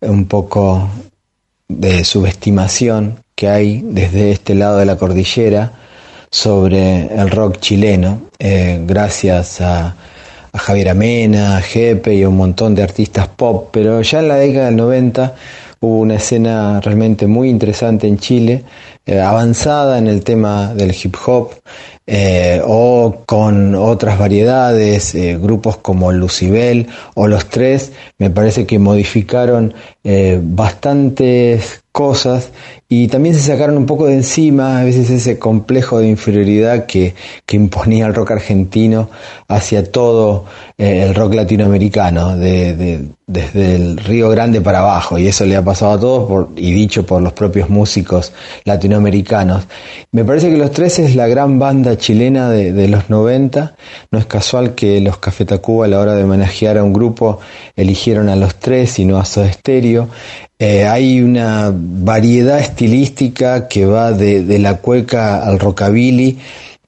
V: un poco de subestimación que hay desde este lado de la cordillera sobre el rock chileno, eh, gracias a, a Javier Amena, a Jepe y a un montón de artistas pop, pero ya en la década del 90 hubo una escena realmente muy interesante en Chile, eh, avanzada en el tema del hip hop, eh, o con otras variedades, eh, grupos como Lucibel o Los Tres, me parece que modificaron bastantes cosas y también se sacaron un poco de encima a veces ese complejo de inferioridad que, que imponía el rock argentino hacia todo eh, el rock latinoamericano, de, de- desde el Río Grande para abajo, y eso le ha pasado a todos y dicho por los propios músicos latinoamericanos. Me parece que Los Tres es la gran banda chilena de, los 90, no es casual que los Café Tacuba a la hora de homenajear a un grupo eligieron a Los Tres y no a Soda Stereo. Eh, hay una variedad estilística que va de, de la cueca al rockabilly,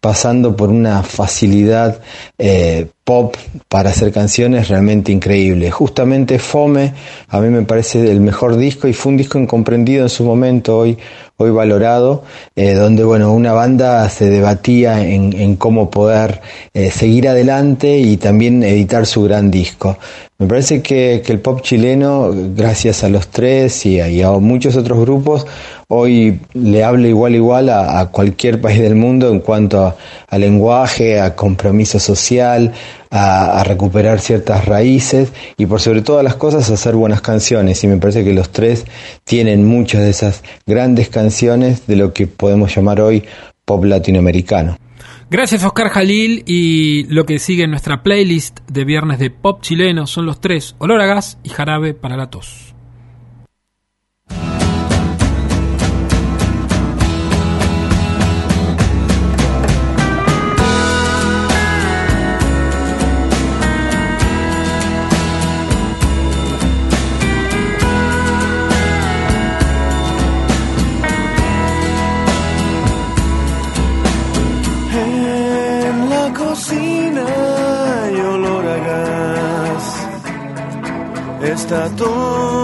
V: pasando por una facilidad eh, pop para hacer canciones realmente increíble. Justamente Fome a mí me parece el mejor disco y fue un disco incomprendido en su momento, hoy, hoy valorado, eh, donde bueno, una banda se debatía en, cómo poder eh, seguir adelante y también editar su gran disco. Me parece que, que el pop chileno, gracias a los tres y a, y a muchos otros grupos, hoy le habla igual igual a, cualquier país del mundo en cuanto a, lenguaje, a compromiso social, a, recuperar ciertas raíces y por sobre todas las cosas hacer buenas canciones. Y me parece que los tres tienen muchas de esas grandes canciones de lo que podemos llamar hoy pop latinoamericano.
B: Gracias Oscar Jalil y lo que sigue en nuestra playlist de viernes de pop chileno son los tres, Olor a Gas y Jarabe para la Tos.
E: Está todo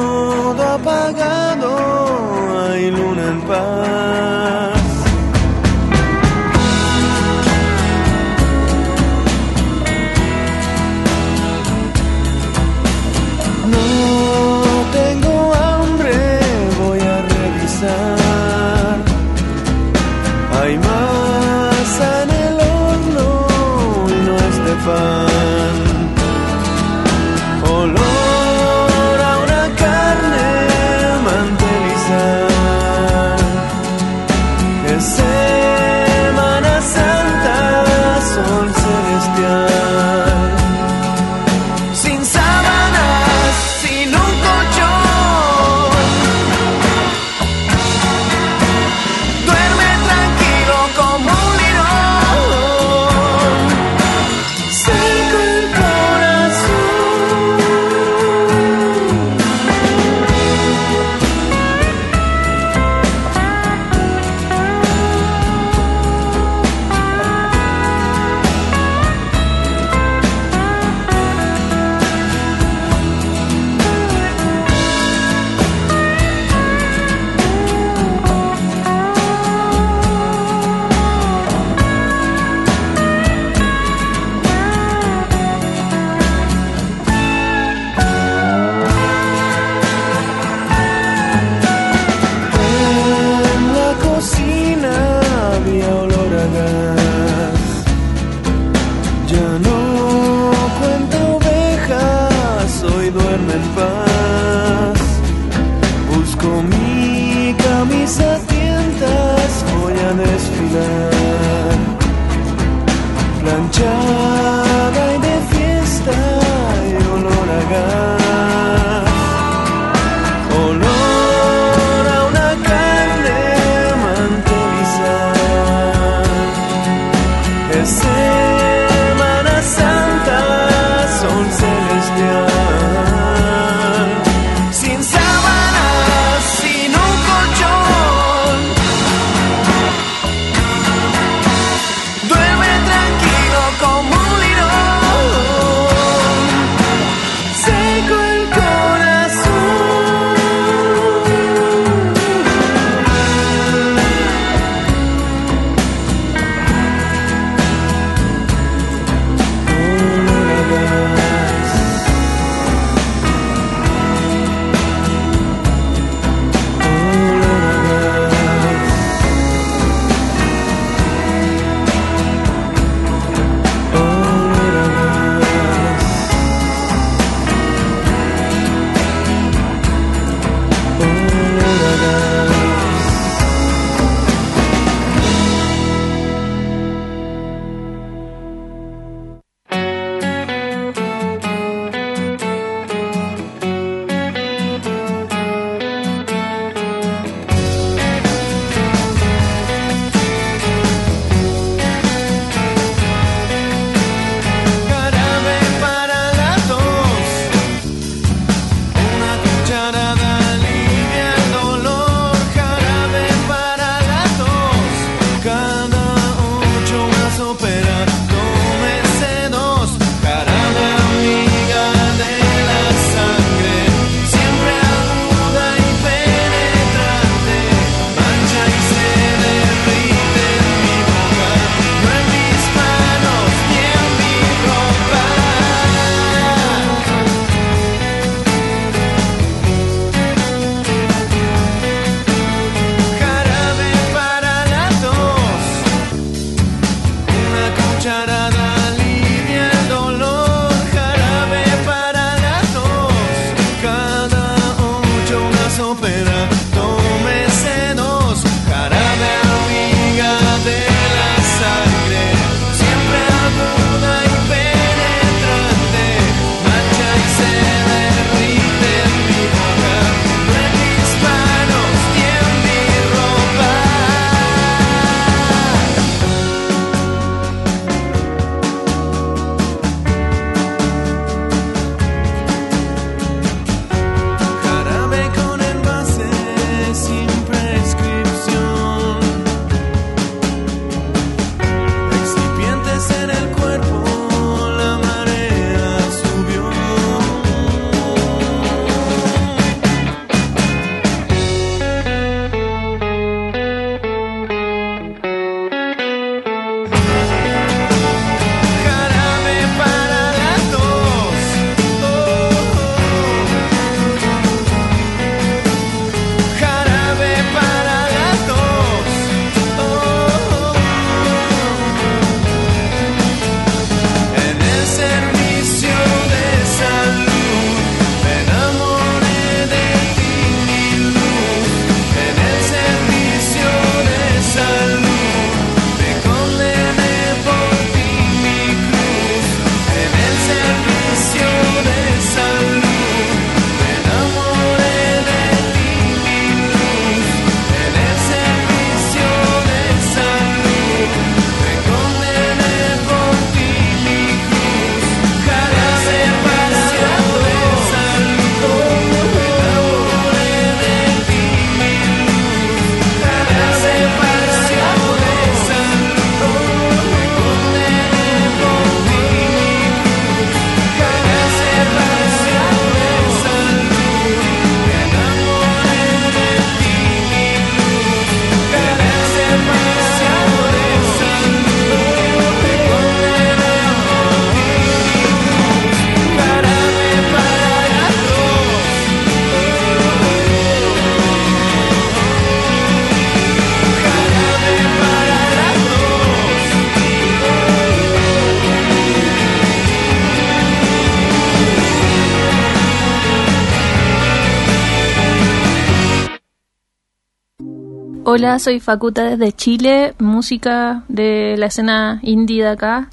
W: Hola, soy Facuta desde Chile, música de la escena indie de acá.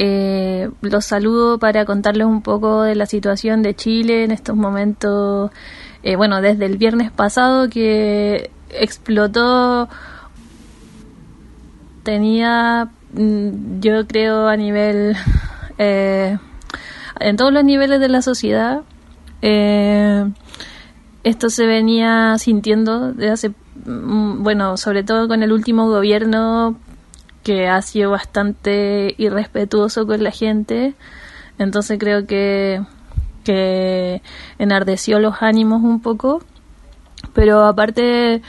W: Eh, los saludo para contarles un poco de la situación de Chile en estos momentos. Eh, bueno, desde el viernes pasado que explotó, tenía, mm, yo creo, a nivel, *laughs* eh, en todos los niveles de la sociedad, esto se venía sintiendo de hace, bueno, sobre todo con el último gobierno que ha sido bastante irrespetuoso con la gente. Entonces creo que, que enardeció los ánimos un poco. Pero aparte,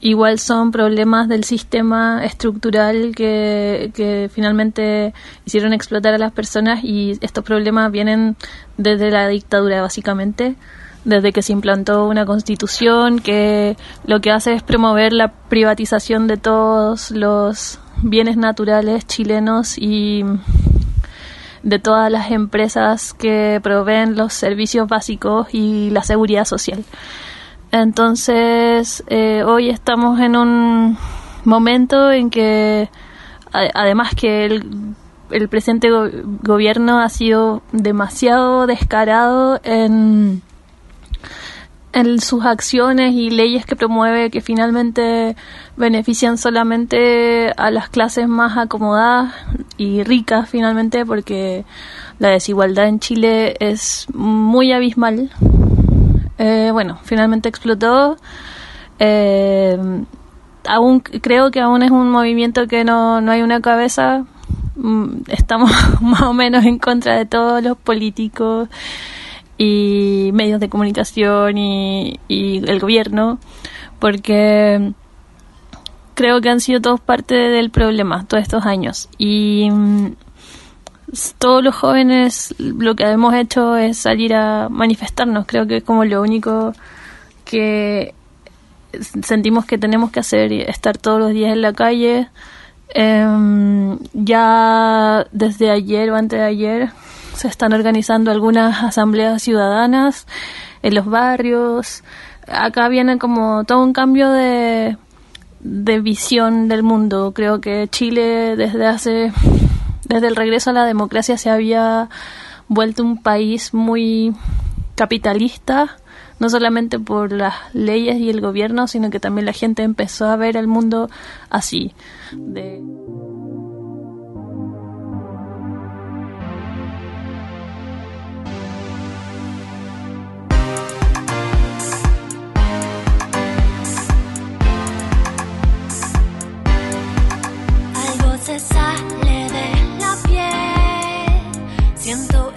W: igual son problemas del sistema estructural que, que finalmente hicieron explotar a las personas y estos problemas vienen desde la dictadura básicamente desde que se implantó una constitución que lo que hace es promover la privatización de todos los bienes naturales chilenos y de todas las empresas que proveen los servicios básicos y la seguridad social. Entonces, eh, hoy estamos en un momento en que, además que el, el presente gobierno ha sido demasiado descarado en en sus acciones y leyes que promueve que finalmente benefician solamente a las clases más acomodadas y ricas finalmente porque la desigualdad en Chile es muy abismal. Eh, bueno, finalmente explotó. Eh, aún creo que aún es un movimiento que no, no hay una cabeza. Mm, estamos *laughs* más o menos en contra de todos los políticos y medios de comunicación y, el gobierno, porque creo que han sido todos parte del problema todos estos años. Y mm, todos los jóvenes lo que hemos hecho es salir a manifestarnos, creo que es como lo único que sentimos que tenemos que hacer, estar todos los días en la calle. Em, ya desde ayer o antes de ayer se están organizando algunas asambleas ciudadanas en los barrios. Acá viene como todo un cambio de, de visión del mundo. Creo que Chile desde hace, desde el regreso a la democracia se había vuelto un país muy capitalista, no solamente por las leyes y el gobierno, sino que también la gente empezó a ver el mundo así. De
K: sale de la piel. Siento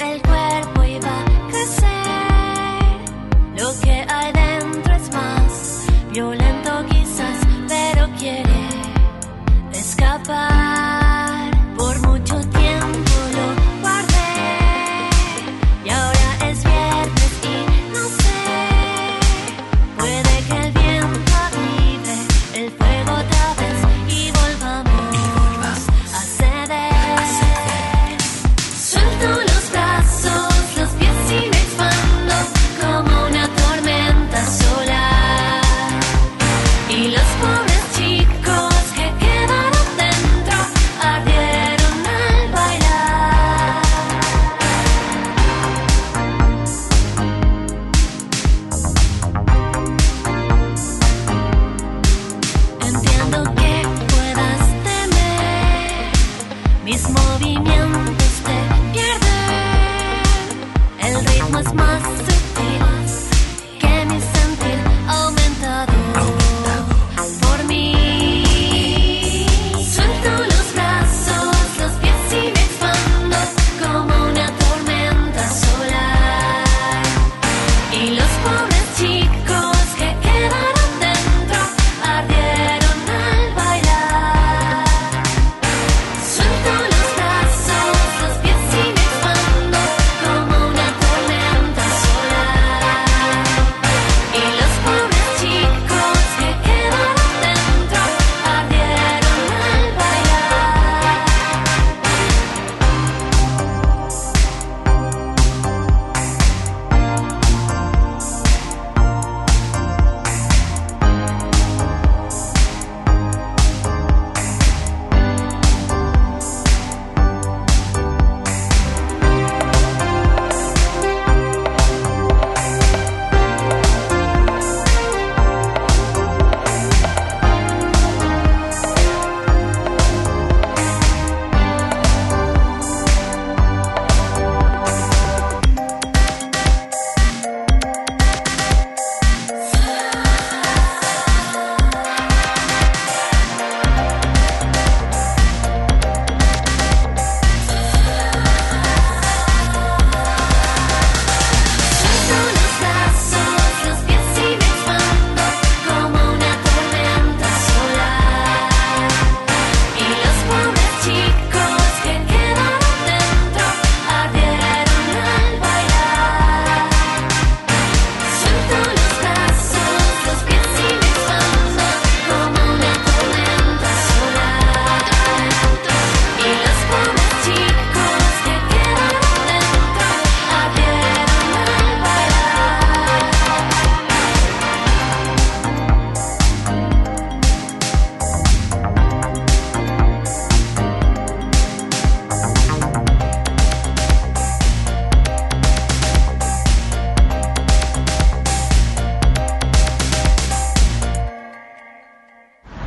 K: cosmos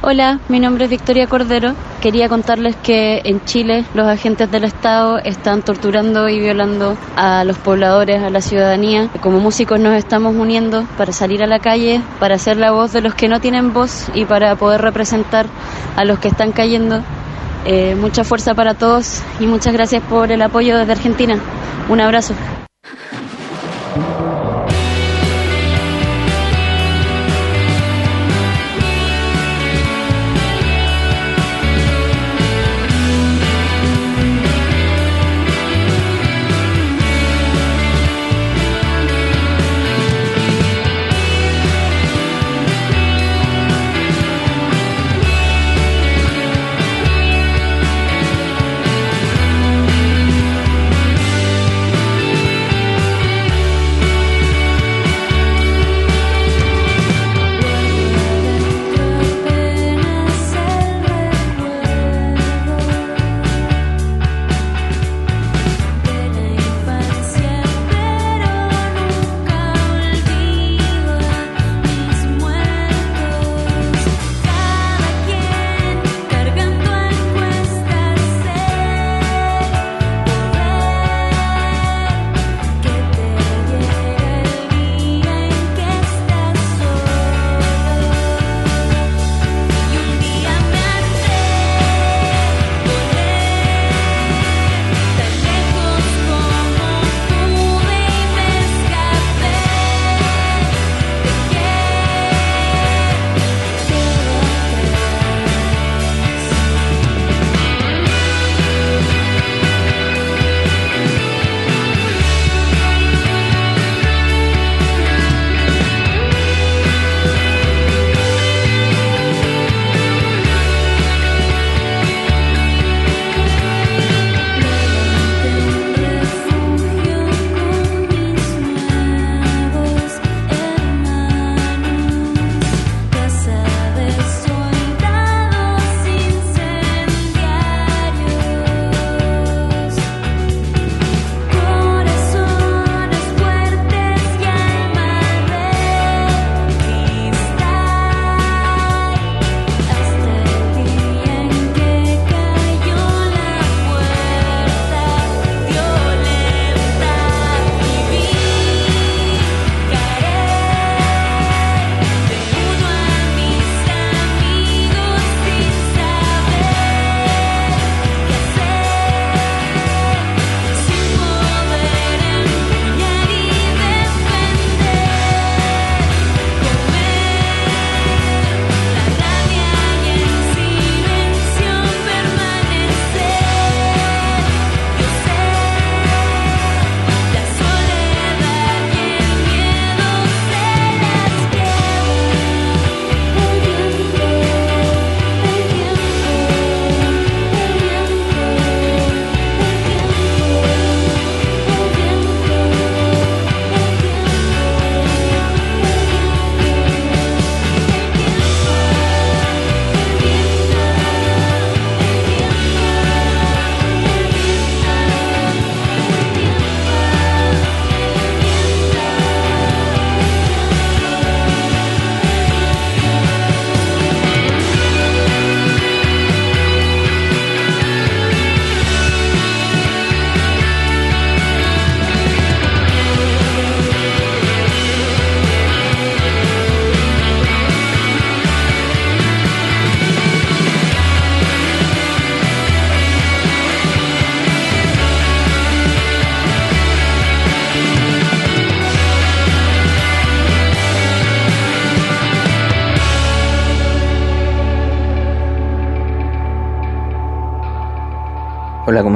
K: Hola, mi nombre es Victoria Cordero. Quería contarles que en Chile los agentes del Estado están torturando y violando a los pobladores, a la ciudadanía. Como músicos nos estamos uniendo para salir a la calle, para ser la voz de los que no tienen voz y para poder representar a los que están cayendo. Eh, mucha fuerza para todos y muchas gracias por el apoyo desde Argentina. Un abrazo.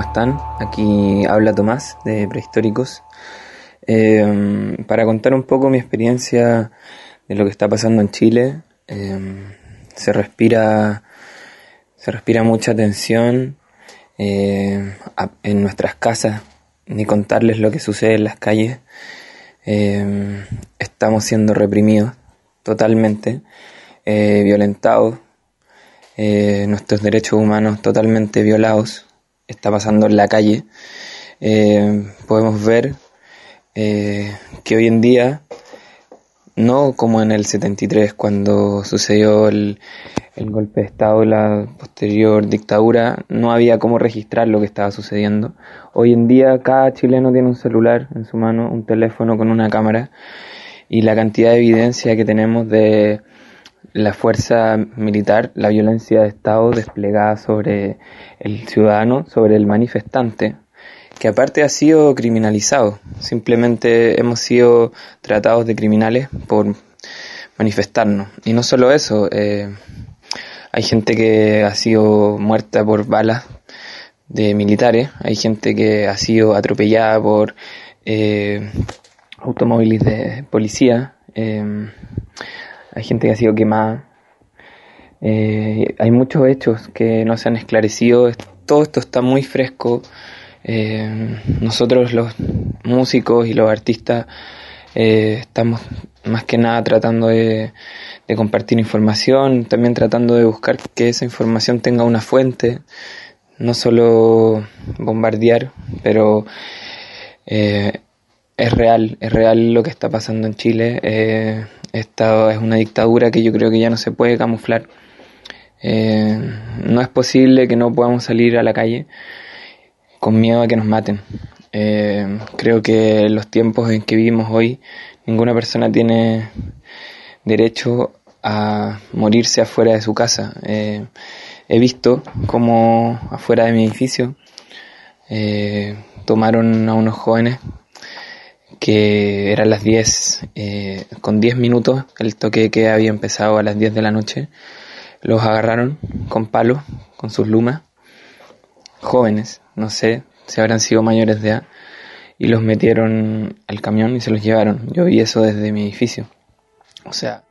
X: ¿Cómo están? Aquí habla Tomás de Prehistóricos. Eh, para contar un poco mi experiencia de lo que está pasando en Chile, eh, se respira se respira mucha tensión eh, en nuestras casas, ni contarles lo que sucede en las calles. Estamos siendo reprimidos totalmente, eh, violentados, eh, nuestros derechos humanos totalmente violados. Está pasando en la calle. Eh, podemos ver eh, que hoy en día no como en el 73 cuando sucedió el, el golpe de Estado, la posterior dictadura, no había cómo registrar lo que estaba sucediendo. Hoy en día cada chileno tiene un celular en su mano, un teléfono con una cámara y la cantidad de evidencia que tenemos de la fuerza militar, la violencia de Estado desplegada sobre el ciudadano, sobre el manifestante, que aparte ha sido criminalizado. Simplemente hemos sido tratados de criminales por manifestarnos. Y no solo eso, eh, hay gente que ha sido muerta por balas de militares, hay gente que ha sido atropellada por eh, automóviles de policía, eh, hay gente que ha sido quemada. Eh, hay muchos hechos que no se han esclarecido. Todo esto está muy fresco. Eh, nosotros los músicos y los artistas eh, estamos más que nada tratando de, compartir información, también tratando de buscar que esa información tenga una fuente, no solo bombardear, pero es real, es real lo que está pasando en Chile. Esta es una dictadura que yo creo que ya no se puede camuflar. Eh, no es posible que no podamos salir a la calle con miedo a que nos maten. Eh, creo que los tiempos en que vivimos hoy, ninguna persona tiene derecho a morirse afuera de su casa. Eh, he visto cómo afuera de mi edificio tomaron a unos jóvenes que eran las 10, eh, con 10 minutos, el toque que había empezado a las 10 de la noche, los agarraron con palos, con sus lumas, jóvenes, no sé si habrán sido mayores de edad, y los metieron al camión y se los llevaron. Yo vi eso desde mi edificio. O sea,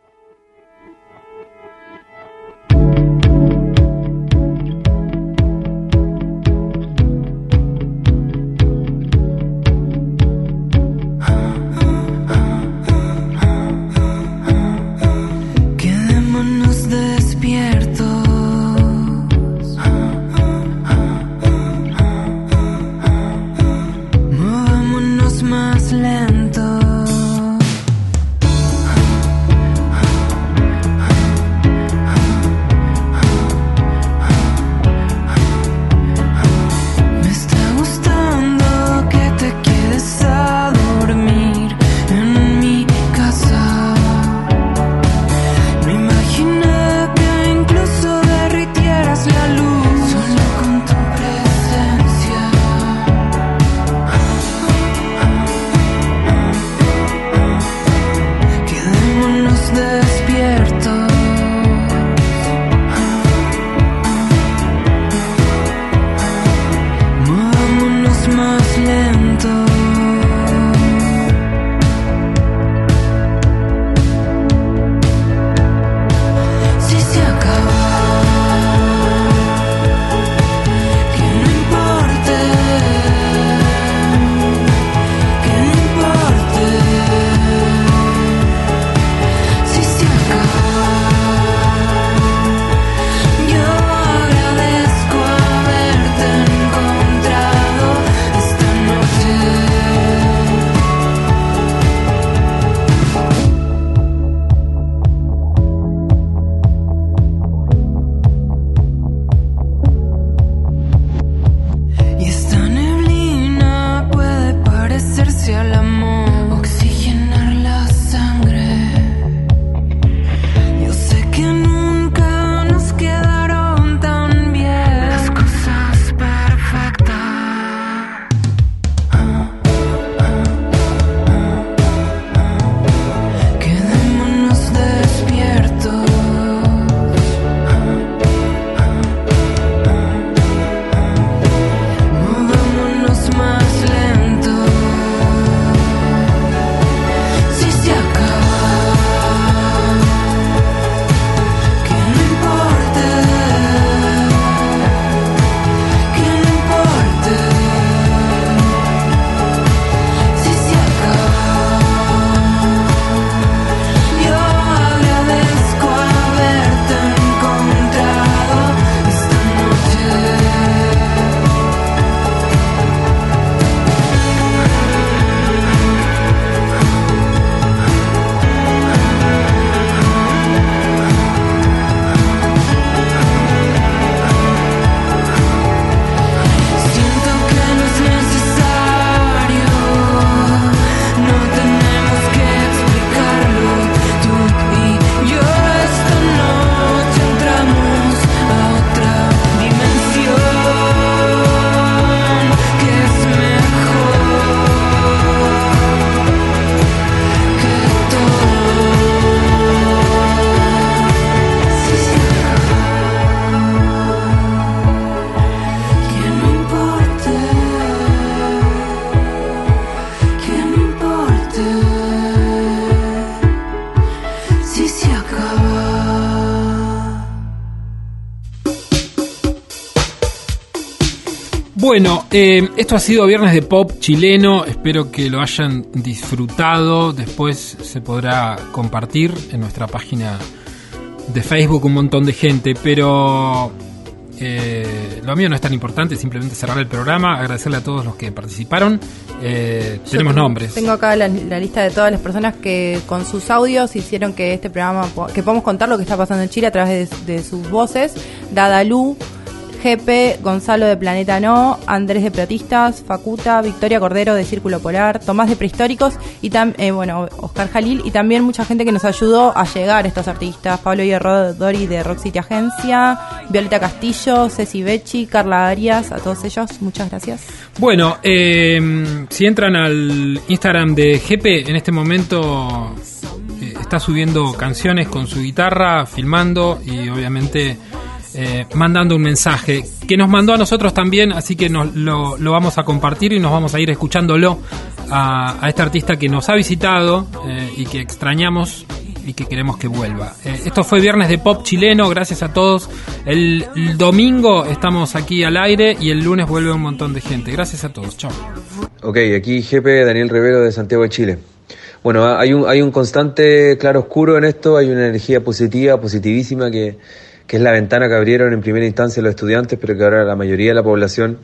B: eh, esto ha sido Viernes de Pop chileno. Espero que lo hayan disfrutado. Después se podrá compartir en nuestra página de Facebook un montón de gente. Pero eh, lo mío no es tan importante, simplemente cerrar el programa, agradecerle a todos los que participaron. Eh, tenemos
C: tengo-
B: nombres.
C: Tengo acá la, la lista de todas las personas que con sus audios hicieron que este programa, que podamos contar lo que está pasando en Chile a través de, de sus voces. Dadalú, GP, Gonzalo de Planeta No, Andrés de Platistas, Facuta, Victoria Cordero de Círculo Polar, Tomás de Prehistóricos y también, bueno, Oscar Jalil y también mucha gente que nos ayudó a llegar a estos artistas. Pablo Dori de Rock City Agencia, Violeta Castillo, Ceci Becci, Carla Arias, a todos ellos, muchas gracias.
B: Bueno, eh, si entran al Instagram de GP, en este momento eh, está subiendo canciones con su guitarra, filmando y obviamente eh, mandando un mensaje que nos mandó a nosotros también, así que nos, lo, vamos a compartir y nos vamos a ir escuchándolo a, a este artista que nos ha visitado eh, y que extrañamos y que queremos que vuelva. Eh, esto fue Viernes de Pop chileno, gracias a todos. El, domingo estamos aquí al aire y el lunes vuelve un montón de gente. Gracias a todos, chao.
Y: Ok, aquí GP Daniel Rivero de Santiago de Chile. Bueno, ha- hay un, hay un constante claro oscuro en esto, hay una energía positiva, positivísima, que, que es la ventana que abrieron en primera instancia los estudiantes, pero que ahora la mayoría de la población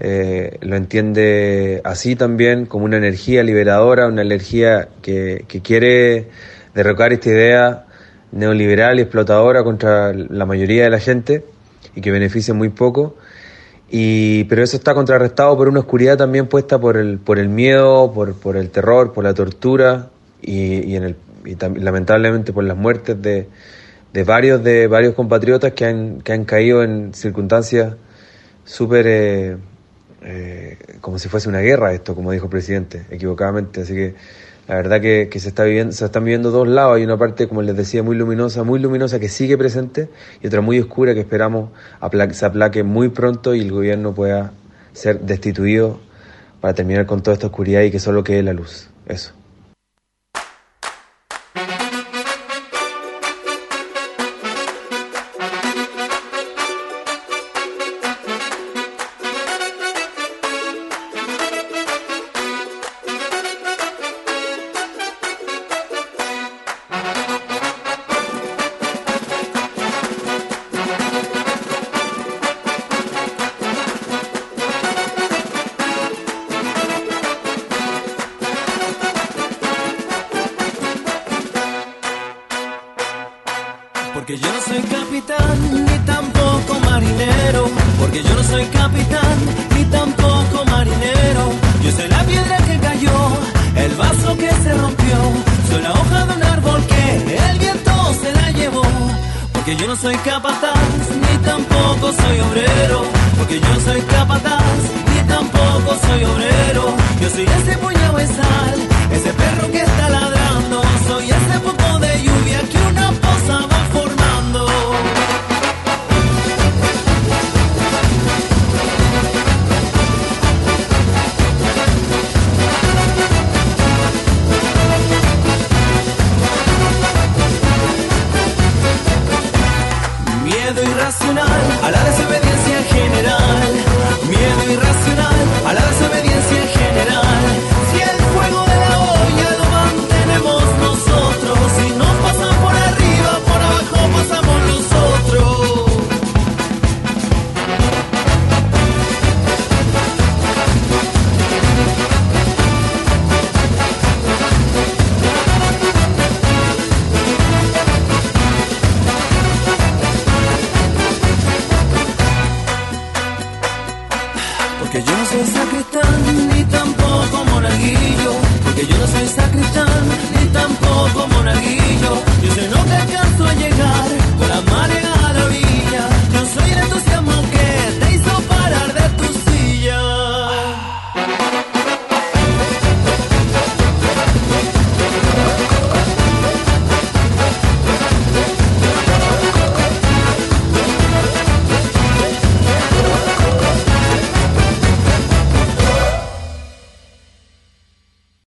Y: eh, lo entiende así también, como una energía liberadora, una energía que, que quiere derrocar esta idea neoliberal y explotadora contra la mayoría de la gente y que beneficia muy poco. Y, pero eso está contrarrestado por una oscuridad también puesta por el, por el miedo, por, por el terror, por la tortura y, y en el, y lamentablemente por las muertes de, de varios de varios compatriotas que han, que han caído en circunstancias súper eh, eh, como si fuese una guerra esto, como dijo el presidente, equivocadamente. Así que la verdad que, que se está viviendo, se están viviendo dos lados. Hay una parte, como les decía, muy luminosa, muy luminosa que sigue presente y otra muy oscura que esperamos apla- se aplaque muy pronto y el gobierno pueda ser destituido para terminar con toda esta oscuridad y que solo quede la luz. Eso.